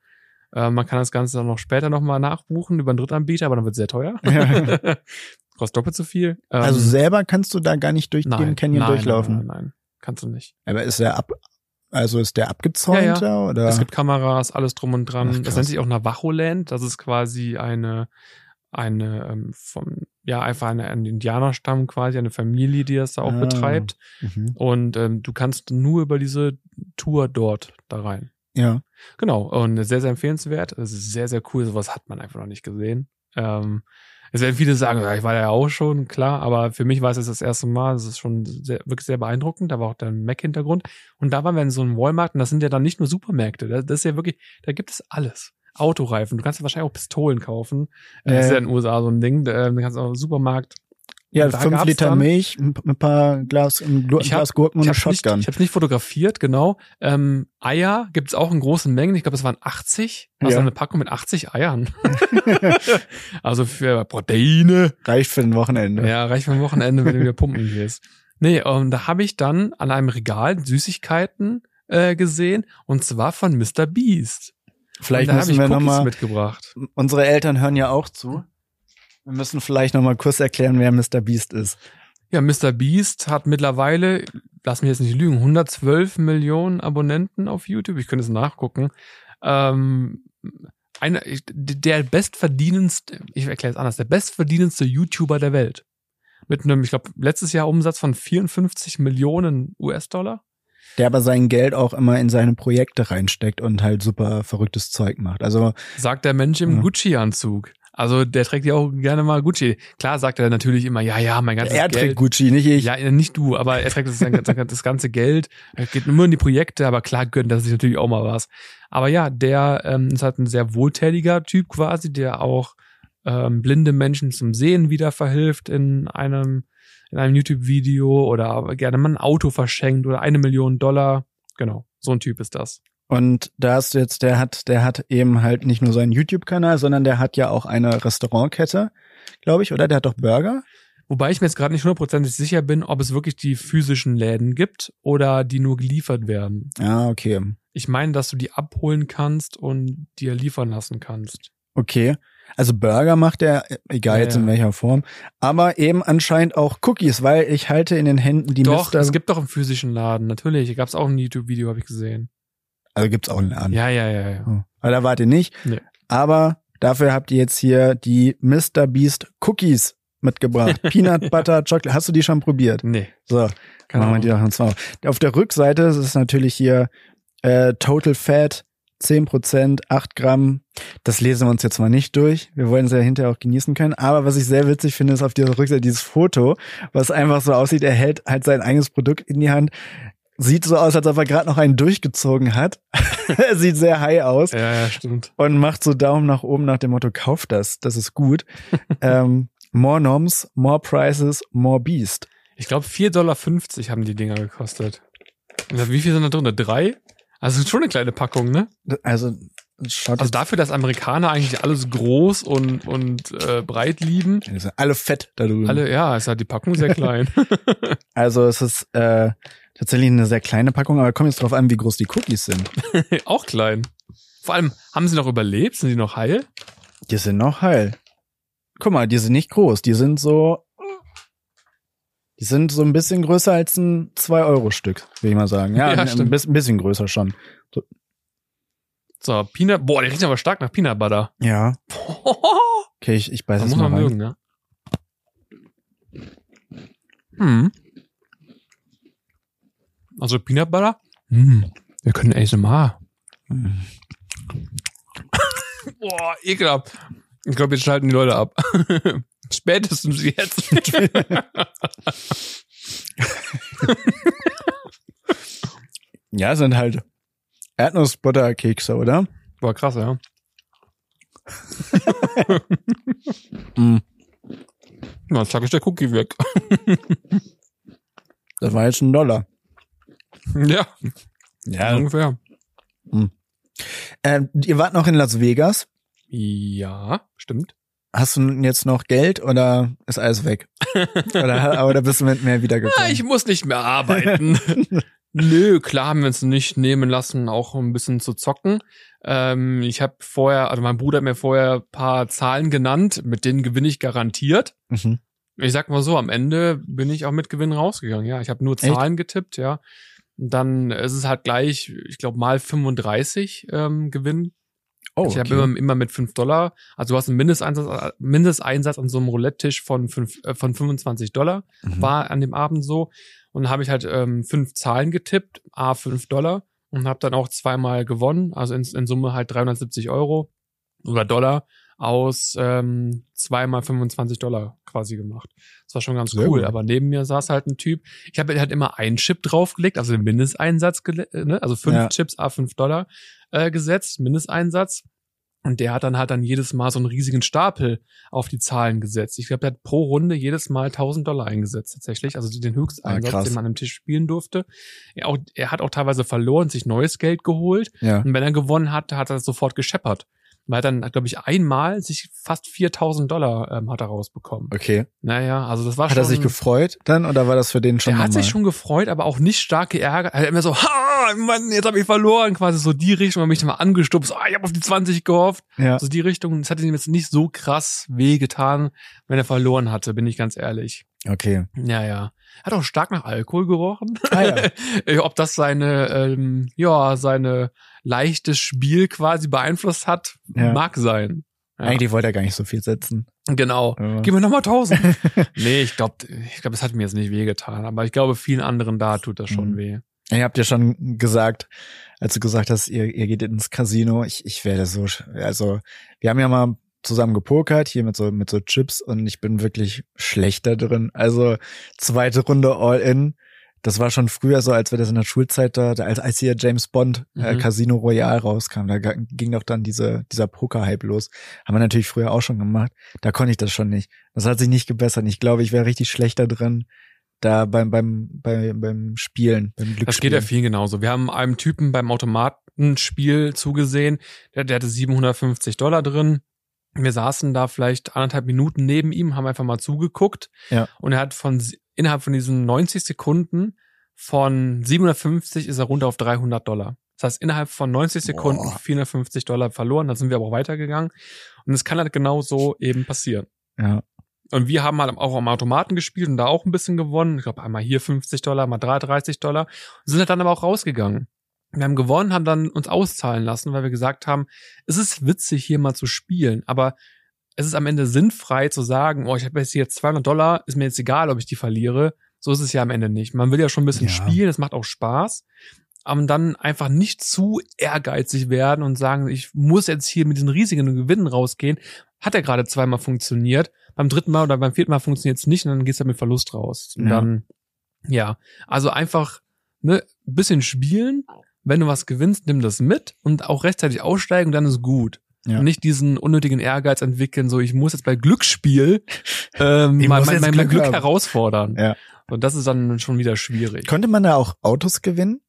Äh, man kann das Ganze dann noch später nochmal nachbuchen über einen Drittanbieter, aber dann wird es sehr teuer. Ja. (laughs) (laughs) Kostet doppelt so viel. Ähm, Also selber kannst du da gar nicht durch den nein, Canyon nein, durchlaufen. Nein, nein, nein, kannst du nicht. Aber ist der ab, also ist der abgezäunter oder? Es gibt Kameras, alles drum und dran. Ach, das nennt sich auch Navajo-Land. Das ist quasi eine, eine ähm, vom, ja, einfach eine, ein Indianerstamm quasi, eine Familie, die das da auch Ah. betreibt. Mhm. Und ähm, du kannst nur über diese Tour dort da rein. Ja. Genau. Und sehr, sehr empfehlenswert. Es ist sehr, sehr cool. Sowas hat man einfach noch nicht gesehen. Ähm, es werden viele sagen, ja, ich war ja auch schon, klar, aber für mich war es jetzt das erste Mal. Es ist schon sehr, wirklich sehr beeindruckend. Da war auch der Mac-Hintergrund. Und da waren wir in so einem Walmart und das sind ja dann nicht nur Supermärkte. Das, ist ja wirklich, da gibt es alles. Autoreifen. Du kannst ja wahrscheinlich auch Pistolen kaufen. Äh. Das ist ja in den USA so ein Ding. Da Du kannst auch im Supermarkt. Ja, fünf Liter dann- Milch, ein paar Glas, ein Ich hab- Glas Gurken und Ich eine habe nicht, Shotgun. ich hab's nicht fotografiert, genau. Ähm, Eier gibt's auch in großen Mengen. Ich glaube, es waren 80. Also Ja. eine Packung mit 80 Eiern. (laughs) also für Proteine. Reicht für ein Wochenende. Ja, reicht für ein Wochenende, wenn du wieder pumpen gehst. Nee, und da habe ich dann an einem Regal Süßigkeiten äh, gesehen und zwar von Mr. Beast. Vielleicht habe müssen ich wir nochmal, mitgebracht. unsere Eltern hören ja auch zu. Wir müssen vielleicht nochmal kurz erklären, wer Mr. Beast ist. Ja, Mr. Beast hat mittlerweile, lass mich jetzt nicht lügen, 112 Millionen Abonnenten auf YouTube. Ich könnte es nachgucken. Ähm, einer, der bestverdienendste, ich erkläre es anders, der bestverdienendste YouTuber der Welt. Mit einem, ich glaube, letztes Jahr Umsatz von 54 Millionen US-Dollar. Der aber sein Geld auch immer in seine Projekte reinsteckt und halt super verrücktes Zeug macht. Also, Sagt der Mensch im Ja. Gucci-Anzug. Also der trägt ja auch gerne mal Gucci. Klar sagt er natürlich immer, ja, ja, mein ganzes er Geld. trägt Gucci, nicht ich. Ja, nicht du, aber er trägt das, das ganze Geld, er geht nur in die Projekte, aber klar gönnt er sich natürlich auch mal was. Aber ja, der ähm, ist halt ein sehr wohltätiger Typ quasi, der auch ähm, blinde Menschen zum Sehen wieder verhilft in einem, in einem YouTube-Video oder gerne mal ein Auto verschenkt oder eine Million Dollar. Genau, so ein Typ ist das. Und da ist jetzt, der hat, der hat eben halt nicht nur seinen YouTube-Kanal, sondern der hat ja auch eine Restaurantkette, glaube ich, oder? Der hat doch Burger. Wobei ich mir jetzt gerade nicht hundertprozentig sicher bin, ob es wirklich die physischen Läden gibt oder die nur geliefert werden. Ah, okay. Ich meine, dass du die abholen kannst und dir liefern lassen kannst. Okay. Also Burger macht er, egal Ja, jetzt in welcher Form, aber eben anscheinend auch Cookies, weil ich halte in den Händen die doch, Mister. es gibt doch einen physischen Laden. Natürlich, gab es auch ein YouTube-Video, habe ich gesehen. Also gibt's auch einen Laden. Ja, ja, ja, ja. Oh. Aber da wart ihr nicht. Nee. Aber dafür habt ihr jetzt hier die Mr. Beast Cookies mitgebracht. (laughs) Peanut Butter Chocolate. Hast du die schon probiert? Nee. So, Keine machen wir die doch. Auf der Rückseite ist es natürlich hier äh, Total Fat, 10%, 8 Gramm. Das lesen wir uns jetzt mal nicht durch. Wir wollen es ja hinterher auch genießen können. Aber was ich sehr witzig finde, ist auf dieser Rückseite dieses Foto, was einfach so aussieht, er hält halt sein eigenes Produkt in die Hand. Sieht so aus, als ob er gerade noch einen durchgezogen hat. (laughs) sieht sehr high aus Ja, ja, stimmt. und macht so Daumen nach oben nach dem Motto, kauf das, das ist gut. (laughs) ähm, more Noms, more Prices, more Beast. Ich glaube, 4,50 Dollar haben die Dinger gekostet. Wie viel sind da drin? Drei? Also schon eine kleine Packung, ne? Also schaut Also dafür, dass Amerikaner eigentlich alles groß und, und äh, breit lieben. Sind alle fett da drüben. Alle, ja, ist halt die Packung sehr (laughs) klein. Also es ist äh, tatsächlich eine sehr kleine Packung, aber kommt jetzt drauf an, wie groß die Cookies sind. (laughs) auch klein. Vor allem, haben sie noch überlebt? Sind die noch heil? Die sind noch heil. Guck mal, die sind nicht groß. Die sind so. Die sind so ein bisschen größer als ein 2-Euro-Stück, will ich mal sagen. Ja, (laughs) Ja, ein, ein bisschen, größer schon. So, Peanut, boah, der riecht aber stark nach Peanut Butter. Ja. (laughs) Okay, ich, ich beiß Das jetzt muss mal man rein. mögen, ne? Hm. Also Peanut Butter? Hm. Wir können ASMR. Hm. (laughs) Boah, ekelhaft. Ich glaube, jetzt schalten die Leute ab. (laughs) Spätestens jetzt. (laughs) Ja, sind halt Erdnussbutterkekse, oder? Boah, krass, ja. Mm. Jetzt zack ist der Cookie weg. Das war jetzt ein Dollar. Ja, Ja. ungefähr. Äh, ihr wart noch in Las Vegas. Ja, stimmt. Hast du jetzt noch Geld oder ist alles weg? (laughs) oder, oder bist du mit mehr Ah, wiedergekommen? ich muss nicht mehr arbeiten. (laughs) Nö, klar haben wir uns nicht nehmen lassen, auch ein bisschen zu zocken. Ähm, ich habe vorher, also mein Bruder hat mir vorher paar Zahlen genannt, mit denen gewinne ich garantiert. Mhm. Ich sag mal so, am Ende bin ich auch mit Gewinn rausgegangen. Ja, ich habe nur Zahlen Echt? getippt, ja. Dann ist es halt gleich, ich glaube, mal 35 ähm, Gewinn. Oh, ich okay. habe immer, immer mit 5 Dollar. Also du hast einen Mindesteinsatz, Mindesteinsatz an so einem Roulette-Tisch von, äh, von 25 Dollar. Mhm. War an dem Abend so. Und dann habe ich halt ähm, fünf Zahlen getippt, a 5 Dollar. Und habe dann auch zweimal gewonnen. Also in, in Summe halt 370 Euro oder Dollar aus ähm, zweimal 25 Dollar quasi gemacht. Das war schon ganz Sehr cool. Gut. Aber neben mir saß halt ein Typ. Ich habe halt immer einen Chip draufgelegt, also den Mindesteinsatz, ne? also fünf ja. Chips a 5 Dollar äh, gesetzt, Mindesteinsatz. Und der hat dann halt dann jedes Mal so einen riesigen Stapel auf die Zahlen gesetzt. Ich glaube, der hat pro Runde jedes Mal 1000 Dollar eingesetzt tatsächlich. Also den Höchsteinsatz, ah, den man am Tisch spielen durfte. Er, auch, er hat auch teilweise verloren, sich neues Geld geholt. Ja. Und wenn er gewonnen hat, hat er sofort gescheppert. Weil dann, glaube ich, einmal sich fast 4000 Dollar ähm, hat er rausbekommen. Okay. Naja, also das war hat schon. Hat er sich gefreut dann oder war das für den schon Er hat sich schon gefreut, aber auch nicht stark geärgert. Er hat immer so, ha, Mann, jetzt habe ich verloren, quasi so die Richtung, hat mich dann mal angestupst, ah, ich habe auf die 20 gehofft. Ja. So die Richtung. Es hat ihm jetzt nicht so krass wehgetan, wenn er verloren hatte, bin ich ganz ehrlich. Okay. Ja, ja. Hat auch stark nach Alkohol gerochen. Ah, ja. (laughs) Ob das seine, ähm, ja, seine leichtes Spiel quasi beeinflusst hat, ja. mag sein. Ja. Eigentlich wollte er gar nicht so viel setzen. Genau. Ja. Gib mir nochmal tausend. (laughs) nee, ich glaube, ich glaube, es hat mir jetzt nicht wehgetan, aber ich glaube, vielen anderen da tut das schon mhm. weh. Ihr habt ja schon gesagt, als du gesagt hast, ihr, ihr geht ins Casino, ich, ich werde so, also wir haben ja mal zusammen gepokert, hier mit so, mit so Chips und ich bin wirklich schlechter drin. Also zweite Runde All-In. Das war schon früher so, als wir das in der Schulzeit da, als, als hier James Bond äh, mhm. Casino Royale rauskam, da ging doch dann diese, dieser Poker-Hype los. Haben wir natürlich früher auch schon gemacht. Da konnte ich das schon nicht. Das hat sich nicht gebessert. Ich glaube, ich wäre richtig schlechter drin da beim, beim, beim, beim Spielen, beim Das geht ja vielen genauso. Wir haben einem Typen beim Automatenspiel zugesehen, der, der hatte 750 Dollar drin wir saßen da vielleicht anderthalb Minuten neben ihm, haben einfach mal zugeguckt. Ja. Und er hat von innerhalb von diesen 90 Sekunden von 750 ist er runter auf 300 Dollar. Das heißt, innerhalb von 90 Sekunden Boah. 450 Dollar verloren. Dann sind wir aber auch weitergegangen. Und es kann halt genau so eben passieren. Ja. Und wir haben halt auch am Automaten gespielt und da auch ein bisschen gewonnen. Ich glaube, einmal hier 50 Dollar, mal 33 Dollar. Und sind halt dann aber auch rausgegangen. Wir haben gewonnen, haben dann uns auszahlen lassen, weil wir gesagt haben, es ist witzig, hier mal zu spielen, aber es ist am Ende sinnfrei zu sagen, oh, ich habe jetzt hier 200 Dollar, ist mir jetzt egal, ob ich die verliere. So ist es ja am Ende nicht. Man will ja schon ein bisschen ja. spielen, es macht auch Spaß, aber dann einfach nicht zu ehrgeizig werden und sagen, ich muss jetzt hier mit diesen riesigen Gewinnen rausgehen. Hat ja gerade zweimal funktioniert, beim dritten Mal oder beim vierten Mal funktioniert es nicht und dann geht's ja mit Verlust raus. Und ja. dann, ja, also einfach ne, bisschen spielen, wenn du was gewinnst, nimm das mit und auch rechtzeitig aussteigen, dann ist gut. Ja. Und nicht diesen unnötigen Ehrgeiz entwickeln, so ich muss jetzt bei Glücksspiel ähm, (laughs) mein, mein, mein, Glück, Glück herausfordern. Ja. Und das ist dann schon wieder schwierig. Konnte man da auch Autos gewinnen?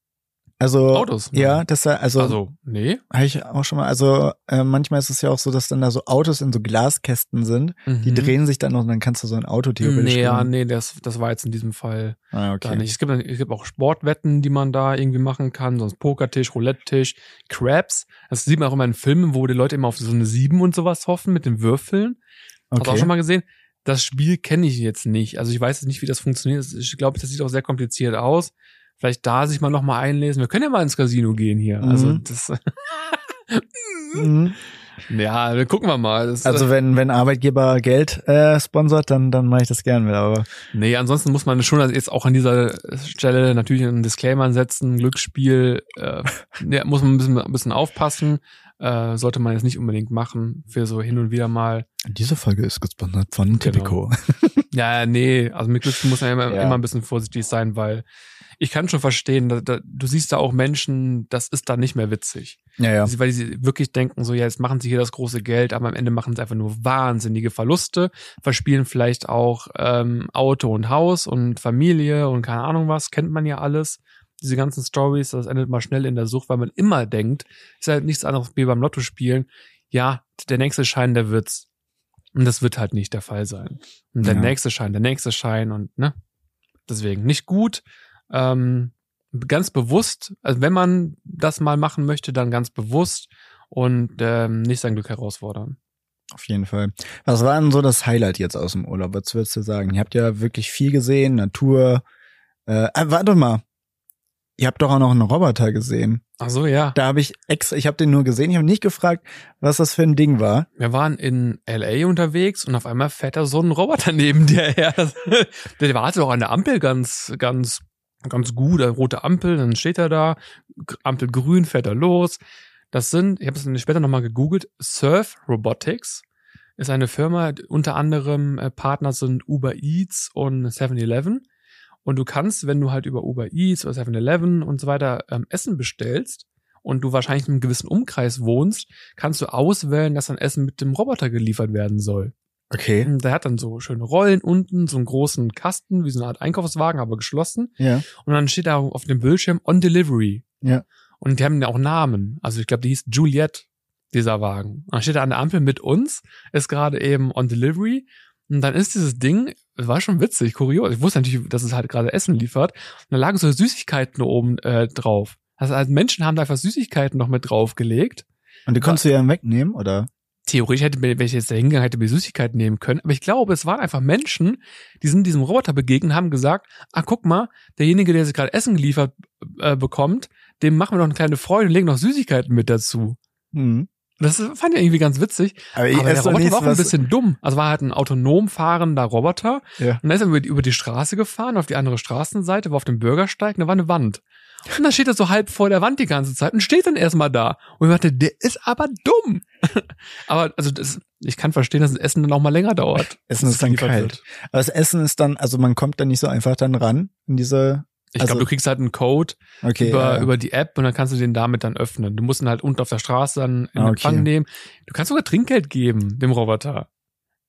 Also Autos. Ja, das also also nee, habe ich auch schon mal. Also äh, manchmal ist es ja auch so, dass dann da so Autos in so Glaskästen sind, mhm. die drehen sich dann noch und dann kannst du so ein Auto theoretisch. Nee, ja, nee, das das war jetzt in diesem Fall ah, okay. gar nicht. Es gibt es gibt auch Sportwetten, die man da irgendwie machen kann, sonst Pokertisch, Roulette-Tisch, Crabs. Das sieht man auch immer in Filmen, wo die Leute immer auf so eine Sieben und sowas hoffen mit den Würfeln. Okay. Hast du auch schon mal gesehen? Das Spiel kenne ich jetzt nicht. Also ich weiß jetzt nicht, wie das funktioniert. Ich glaube, das sieht auch sehr kompliziert aus vielleicht da sich mal noch mal einlesen. Wir können ja mal ins Casino gehen hier. Also mhm. Also das. (laughs) (laughs) mhm. Ja, dann gucken wir mal. Das, also wenn wenn Arbeitgeber Geld äh, sponsert, dann dann mache ich das gern mit. Aber nee, ansonsten muss man schon jetzt auch an dieser Stelle natürlich einen Disclaimer setzen. Glücksspiel äh, ja, muss man ein bisschen, ein bisschen aufpassen. Äh, sollte man jetzt nicht unbedingt machen für so hin und wieder mal. Diese Folge ist gesponsert von Tipico. Genau. ja, nee, also mit Glücksspiel muss man immer, ja. immer ein bisschen vorsichtig sein, weil ich kann schon verstehen, da, da, du siehst da auch Menschen, das ist da nicht mehr witzig. Ja, ja. Weil sie wirklich denken, so, ja, jetzt machen sie hier das große Geld, aber am Ende machen sie einfach nur wahnsinnige Verluste, verspielen vielleicht auch ähm, Auto und Haus und Familie und keine Ahnung was, kennt man ja alles. Diese ganzen Stories, das endet mal schnell in der Sucht, weil man immer denkt, ist halt nichts anderes wie beim Lotto spielen. Ja, der nächste Schein, der wird's. Und das wird halt nicht der Fall sein. Und der ja. nächste Schein, der nächste Schein und, ne? Deswegen nicht gut. Ähm, ganz bewusst, also wenn man das mal machen möchte, dann ganz bewusst und ähm, nicht sein Glück herausfordern. Auf jeden Fall. Was war denn so das Highlight jetzt aus dem Urlaub? Was würdest du sagen? Ihr habt ja wirklich viel gesehen, Natur. Äh, äh, warte mal. Ihr habt doch auch noch einen Roboter gesehen. Ach so, ja. Da habe ich extra, ich habe den nur gesehen, ich habe nicht gefragt, was das für ein Ding war. Wir waren in LA unterwegs und auf einmal fährt da so ein Roboter neben dir her. (laughs) Der wartet auch an der Ampel ganz, ganz, ganz gut, rote Ampel, dann steht er da, Ampel grün, fährt er los. Das sind, ich habe es später nochmal gegoogelt, Surf Robotics ist eine Firma, unter anderem äh, Partner sind Uber Eats und 7-Eleven. Und du kannst, wenn du halt über Uber Eats oder 7-Eleven und so weiter ähm, Essen bestellst und du wahrscheinlich in einem gewissen Umkreis wohnst, kannst du auswählen, dass dein Essen mit dem Roboter geliefert werden soll. Okay. Und der hat dann so schöne Rollen unten, so einen großen Kasten, wie so eine Art Einkaufswagen, aber geschlossen. Ja. Und dann steht da auf dem Bildschirm On Delivery. Ja. Und die haben ja auch Namen. Also ich glaube, die hieß Juliette, dieser Wagen. Und dann steht er an der Ampel mit uns, ist gerade eben on delivery. Und dann ist dieses Ding, war schon witzig, kurios. Ich wusste natürlich, dass es halt gerade Essen liefert. Und da lagen so Süßigkeiten oben äh, drauf. Also halt Menschen haben da einfach Süßigkeiten noch mit draufgelegt. Und die konntest du ja wegnehmen, oder? Theoretisch hätte wenn ich jetzt da hingegangen hätte, mir Süßigkeiten nehmen können. Aber ich glaube, es waren einfach Menschen, die sind diesem Roboter begegnet und haben gesagt, ah, guck mal, derjenige, der sich gerade Essen geliefert äh, bekommt, dem machen wir noch eine kleine Freude und legen noch Süßigkeiten mit dazu. Mhm. Das fand ich irgendwie ganz witzig. Aber, ich Aber der Roboter war auch ein bisschen dumm. Also war halt ein autonom fahrender Roboter. Ja. Und dann ist er über die, Straße gefahren, auf die andere Straßenseite, war auf dem Bürgersteig, und da war eine Wand. Und dann steht er so halb vor der Wand die ganze Zeit und steht dann erstmal da. Und ich dachte, der ist aber dumm. (laughs) aber also das, ich kann verstehen, dass das Essen dann auch mal länger dauert. Essen ist dann kalt. wird. Aber das Essen ist dann, also man kommt dann nicht so einfach dann ran in diese, Ich Also- glaube, du kriegst halt einen Code okay. über, ja. über die App und dann kannst du den damit dann öffnen. Du musst ihn halt unten auf der Straße dann in Ah, Empfang okay. nehmen. Du kannst sogar Trinkgeld geben, dem Roboter.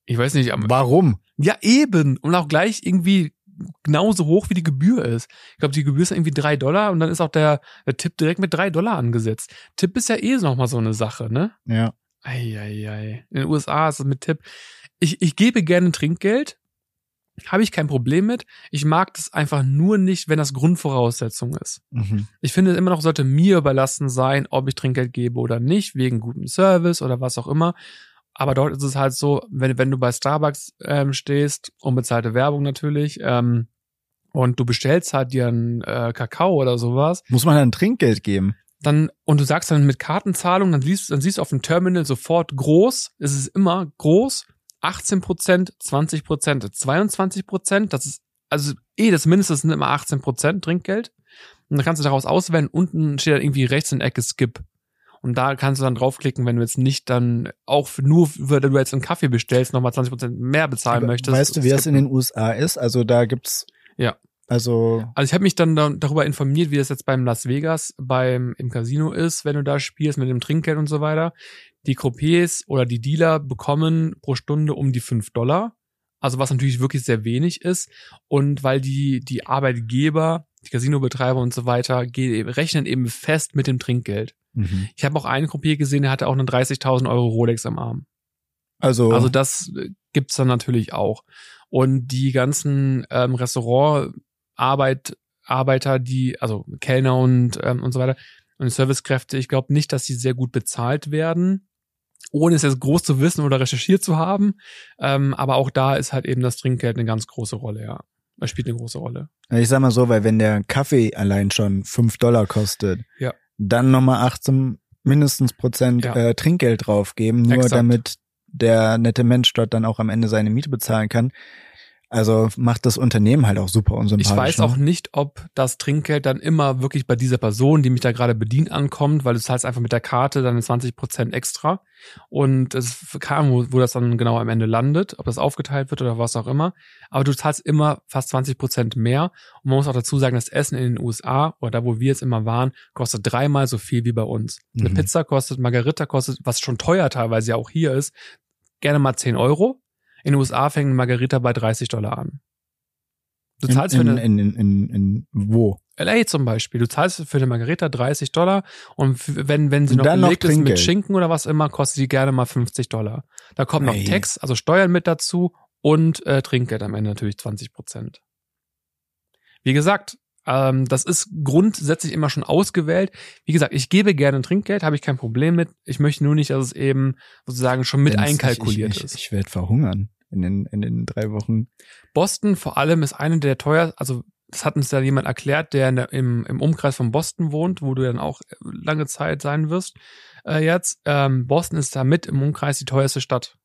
Ich weiß nicht, Warum? Ja, eben. Und auch gleich irgendwie genauso hoch, wie die Gebühr ist. Ich glaube, die Gebühr ist irgendwie drei Dollar und dann ist auch der, der Tipp direkt mit drei Dollar angesetzt. Tipp ist ja eh noch mal so eine Sache, ne? Ja. Eieiei. In den USA ist es mit Tipp. Ich, ich gebe gerne Trinkgeld. Habe ich kein Problem mit. Ich mag das einfach nur nicht, wenn das Grundvoraussetzung ist. Mhm. Ich finde, immer noch sollte mir überlassen sein, ob ich Trinkgeld gebe oder nicht, wegen gutem Service oder was auch immer. Aber dort ist es halt so, wenn, wenn du bei Starbucks ähm, stehst, unbezahlte Werbung natürlich, ähm, und du bestellst halt dir einen äh, Kakao oder sowas, Muss man dann Trinkgeld geben? dann, und du sagst dann mit Kartenzahlung, dann siehst, dann siehst du auf dem Terminal sofort groß, es ist immer groß, 18 Prozent, 20 Prozent, 22 Prozent, das ist, also eh, das mindestens sind immer 18 Prozent Trinkgeld. Und dann kannst du daraus auswählen, unten steht dann irgendwie rechts in der Ecke Skip. Und da kannst du dann draufklicken, wenn du jetzt nicht dann auch nur, wenn du jetzt einen Kaffee bestellst, nochmal 20 Prozent mehr bezahlen Aber möchtest. weißt du, wie das in den USA ist? Also da gibt's. Ja. Also. Also ich habe mich dann da, darüber informiert, wie das jetzt beim Las Vegas beim im Casino ist, wenn du da spielst mit dem Trinkgeld und so weiter. Die Croupiers oder die Dealer bekommen pro Stunde um die fünf Dollar. Also was natürlich wirklich sehr wenig ist. Und weil die, die Arbeitgeber, die Casinobetreiber und so weiter, rechnen eben fest mit dem Trinkgeld. Mhm. Ich habe auch einen Croupier gesehen, der hatte auch eine 30.000 Euro Rolex am Arm. Also. Also das äh, gibt's dann natürlich auch. Und die ganzen ähm, Restaurantarbeit, Arbeiter, die, also Kellner und, ähm, und so weiter und Servicekräfte, ich glaube nicht, dass sie sehr gut bezahlt werden, ohne es jetzt groß zu wissen oder recherchiert zu haben. Ähm, aber auch da ist halt eben das Trinkgeld eine ganz große Rolle, ja. Das spielt eine große Rolle. ich sag mal so, weil wenn der Kaffee allein schon fünf Dollar kostet, Ja. dann nochmal 18 mindestens Prozent Ja. äh, Trinkgeld draufgeben, nur Exakt. damit der nette Mensch dort dann auch am Ende seine Miete bezahlen kann. Also macht das Unternehmen halt auch super unsympathisch. Ich weiß ne? auch nicht, ob das Trinkgeld dann immer wirklich bei dieser Person, die mich da gerade bedient, ankommt, weil du zahlst einfach mit der Karte dann 20 Prozent extra. Und es kam, wo, wo das dann genau am Ende landet, ob das aufgeteilt wird oder was auch immer. Aber du zahlst immer fast 20 Prozent mehr. Und man muss auch dazu sagen, das Essen in den USA oder da, wo wir jetzt immer waren, kostet dreimal so viel wie bei uns. Eine Mhm. Pizza kostet, Margarita kostet, was schon teuer teilweise ja auch hier ist, gerne mal 10 Euro. In den USA fängt eine Margarita bei 30 Dollar an. Du zahlst in, für in, eine, in, in, in, in wo? LA zum Beispiel. Du zahlst für eine Margarita 30 Dollar und wenn, wenn sie noch belegt ist mit. Schinken oder was immer, kostet die gerne mal 50 Dollar. Da kommt noch. Tax, also Steuern mit dazu und äh, Trinkgeld am Ende natürlich 20 Prozent. Wie gesagt, Ähm, das ist grundsätzlich immer schon ausgewählt. Wie gesagt, ich gebe gerne Trinkgeld, habe ich kein Problem mit. Ich möchte nur nicht, dass es eben sozusagen schon mit Wenn's- einkalkuliert ich, ich, ist. Ich, ich werde verhungern in den, in den drei Wochen. Boston vor allem ist eine der teuersten, also das hat uns ja jemand erklärt, der der, im, im Umkreis von Boston wohnt, wo du dann auch lange Zeit sein wirst. Äh, jetzt, ähm, Boston ist da mit im Umkreis die teuerste Stadt.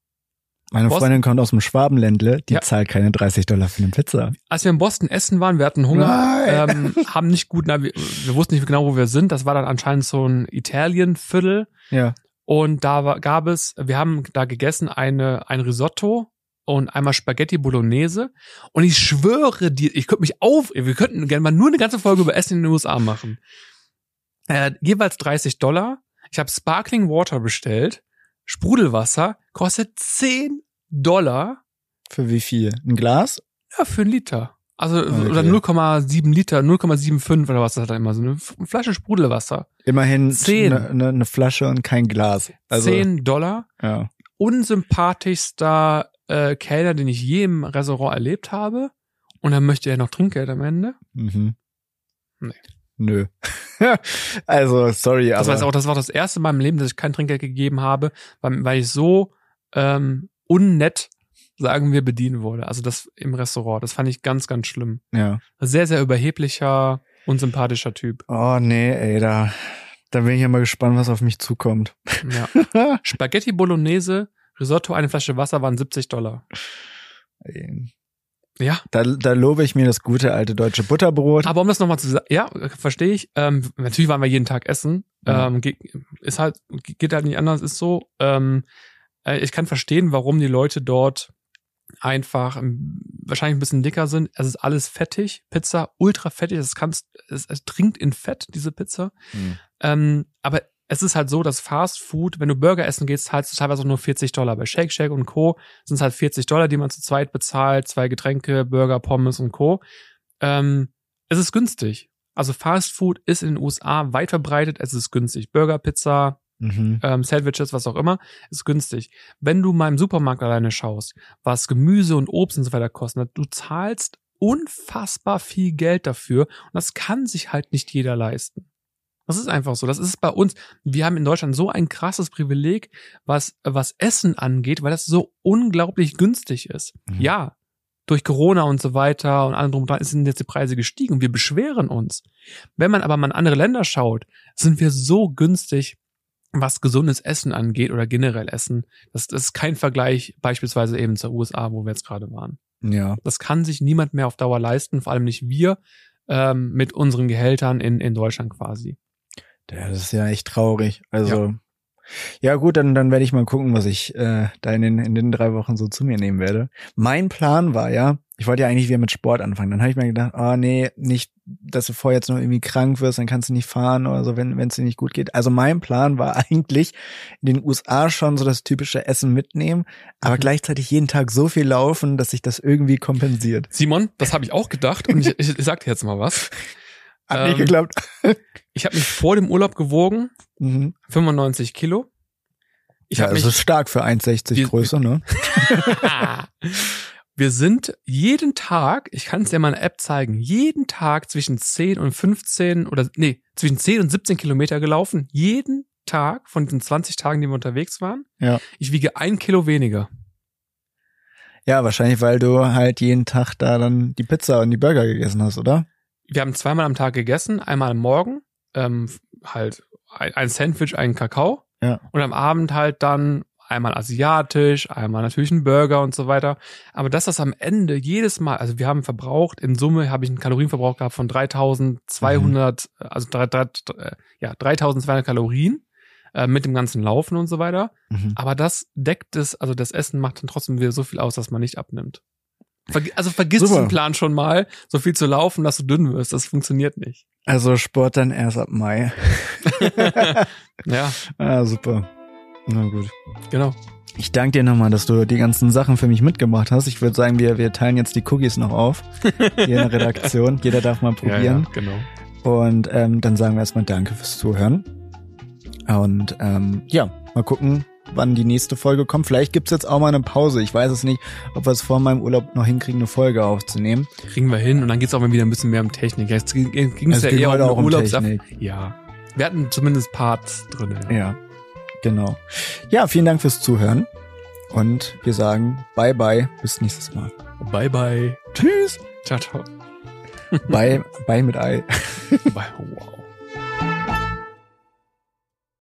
Meine Boston- Freundin kommt aus dem Schwabenländle, die Ja. zahlt keine 30 Dollar für eine Pizza. Als wir in Boston essen waren, wir hatten Hunger, ähm, (laughs) haben nicht gut, na, wir, wir wussten nicht genau, wo wir sind. Das war dann anscheinend so ein Italien-Viertel. Ja. Und da war, gab es, wir haben da gegessen eine, ein Risotto und einmal Spaghetti Bolognese. Und ich schwöre dir, ich könnte mich auf, wir könnten gerne mal nur eine ganze Folge über Essen in den USA machen. Äh, jeweils 30 Dollar. Ich habe Sparkling Water bestellt. Sprudelwasser kostet 10 Dollar. Für wie viel? Ein Glas? Ja, für einen Liter. Also, Okay. oder 0,7 Liter, 0,75 oder was das hat er immer so. Eine Flasche Sprudelwasser. Immerhin Zehn. eine ne, ne Flasche und kein Glas. Also, 10 Dollar. Ja. unsympathischster äh, Kellner, den ich je im Restaurant erlebt habe. Und dann möchte er noch Trinkgeld am Ende. Mhm. Nee. Nö. (laughs) also, sorry, Das, aber. war auch, das war das erste Mal im Leben, dass ich kein Trinkgeld gegeben habe, weil, weil ich so ähm, unnett, sagen wir, bedient wurde. Also das im Restaurant. Das fand ich ganz, ganz schlimm. ja. Sehr, sehr überheblicher, unsympathischer Typ. Oh, nee, ey, da, da bin ich ja mal gespannt, was auf mich zukommt. Ja. (laughs) Spaghetti Bolognese, Risotto, eine Flasche Wasser waren 70 Dollar. Ja, Da, da lobe ich mir das gute alte deutsche Butterbrot. Aber um das nochmal zu sagen, ja, verstehe ich. Ähm, natürlich waren wir jeden Tag essen. Ja. Ähm, ist halt, geht halt nicht anders, ist so. Ähm, äh, ich kann verstehen, warum die Leute dort einfach ähm, wahrscheinlich ein bisschen dicker sind. Es ist alles fettig. Pizza, ultra fettig. Es, kannst, es, es trinkt in Fett, diese Pizza. Hm. Ähm, aber es ist halt so, dass Fast Food, wenn du Burger essen gehst, zahlst du teilweise auch nur 40 Dollar. Bei Shake Shack und Co. sind es halt 40 Dollar, die man zu zweit bezahlt, zwei Getränke, Burger, Pommes und Co. Ähm, es ist günstig. Also Fast Food ist in den USA weit verbreitet, es ist günstig. Burger, Pizza, Mhm. ähm, Sandwiches, was auch immer, ist günstig. Wenn du mal im Supermarkt alleine schaust, was Gemüse und Obst und so weiter kostet, du zahlst unfassbar viel Geld dafür und das kann sich halt nicht jeder leisten. Das ist einfach so. Das ist bei uns. Wir haben in Deutschland so ein krasses Privileg, was, was Essen angeht, weil das so unglaublich günstig ist. Mhm. Ja, durch Corona und so weiter und und dran sind jetzt die Preise gestiegen und wir beschweren uns. Wenn man aber mal in andere Länder schaut, sind wir so günstig, was gesundes Essen angeht oder generell Essen. Das, das ist kein Vergleich beispielsweise eben zur USA, wo wir jetzt gerade waren. Ja. Das kann sich niemand mehr auf Dauer leisten, vor allem nicht wir ähm, mit unseren Gehältern in, in Deutschland quasi. Ja, das ist ja echt traurig. Also, ja, gut, dann, dann werde ich mal gucken, was ich äh, da in den, in den drei Wochen so zu mir nehmen werde. Mein Plan war ja, ich wollte ja eigentlich wieder mit Sport anfangen. Dann habe ich mir gedacht, oh nee, nicht, dass du vorher jetzt noch irgendwie krank wirst, dann kannst du nicht fahren oder so, wenn es dir nicht gut geht. Also mein Plan war (laughs) eigentlich, in den USA schon so das typische Essen mitnehmen, aber Mhm. gleichzeitig jeden Tag so viel laufen, dass sich das irgendwie kompensiert. Simon, das habe ich auch gedacht und ich, ich, ich sag dir jetzt mal was. Hat nicht Ähm, geklappt. (laughs) Ich habe mich vor dem Urlaub gewogen, Mhm. 95 Kilo. Ich ja, das mich ist stark für 1,60 Wir- Größe, ne? (laughs) Wir sind jeden Tag, ich kann es dir mal in der App zeigen, jeden Tag zwischen 10 und 15 oder nee, zwischen 10 und 17 Kilometer gelaufen. Jeden Tag von den 20 Tagen, die wir unterwegs waren. Ja. Ich wiege ein Kilo weniger. Ja, wahrscheinlich, weil du halt jeden Tag da dann die Pizza und die Burger gegessen hast, oder? Wir haben zweimal am Tag gegessen, einmal am Morgen, ähm, halt ein ein Sandwich, einen Kakao. Ja. Und am Abend halt dann einmal asiatisch, einmal natürlich ein Burger und so weiter. Aber dass das am Ende jedes Mal, also wir haben verbraucht, in Summe habe ich einen Kalorienverbrauch gehabt von 3200, also drei, drei, äh, ja, 3200 Kalorien äh, mit dem ganzen Laufen und so weiter. Mhm. Aber das deckt es, also das Essen macht dann trotzdem wieder so viel aus, dass man nicht abnimmt. Also vergiss Super. den Plan schon mal, so viel zu laufen, dass du dünn wirst. Das funktioniert nicht. Also Sport dann erst ab Mai. (laughs) Ja, ah, super. Na gut. genau. Ich danke dir nochmal, dass du die ganzen Sachen für mich mitgebracht hast. Ich würde sagen, wir, wir teilen jetzt die Cookies noch auf. (laughs) Hier in der Redaktion. Jeder darf mal probieren. Ja, ja, genau. Und ähm, dann sagen wir erstmal Danke fürs Zuhören. Und ähm, ja, mal gucken, wann die nächste Folge kommt. Vielleicht gibt's jetzt auch mal eine Pause. Ich weiß es nicht, ob wir es vor meinem Urlaub noch hinkriegen, eine Folge aufzunehmen. Kriegen wir hin und dann geht's auch mal wieder ein bisschen mehr um Technik. Jetzt ging es Es ja ging eher um um Urlaubs Technik. Ja. Wir hatten zumindest Parts drin. Ja, genau. Ja, vielen Dank fürs Zuhören. Und wir sagen bye bye, bis nächstes Mal. Bye bye. Tschüss. Ciao, ciao. Bye, bye mit Ei. (laughs) Bye. Wow.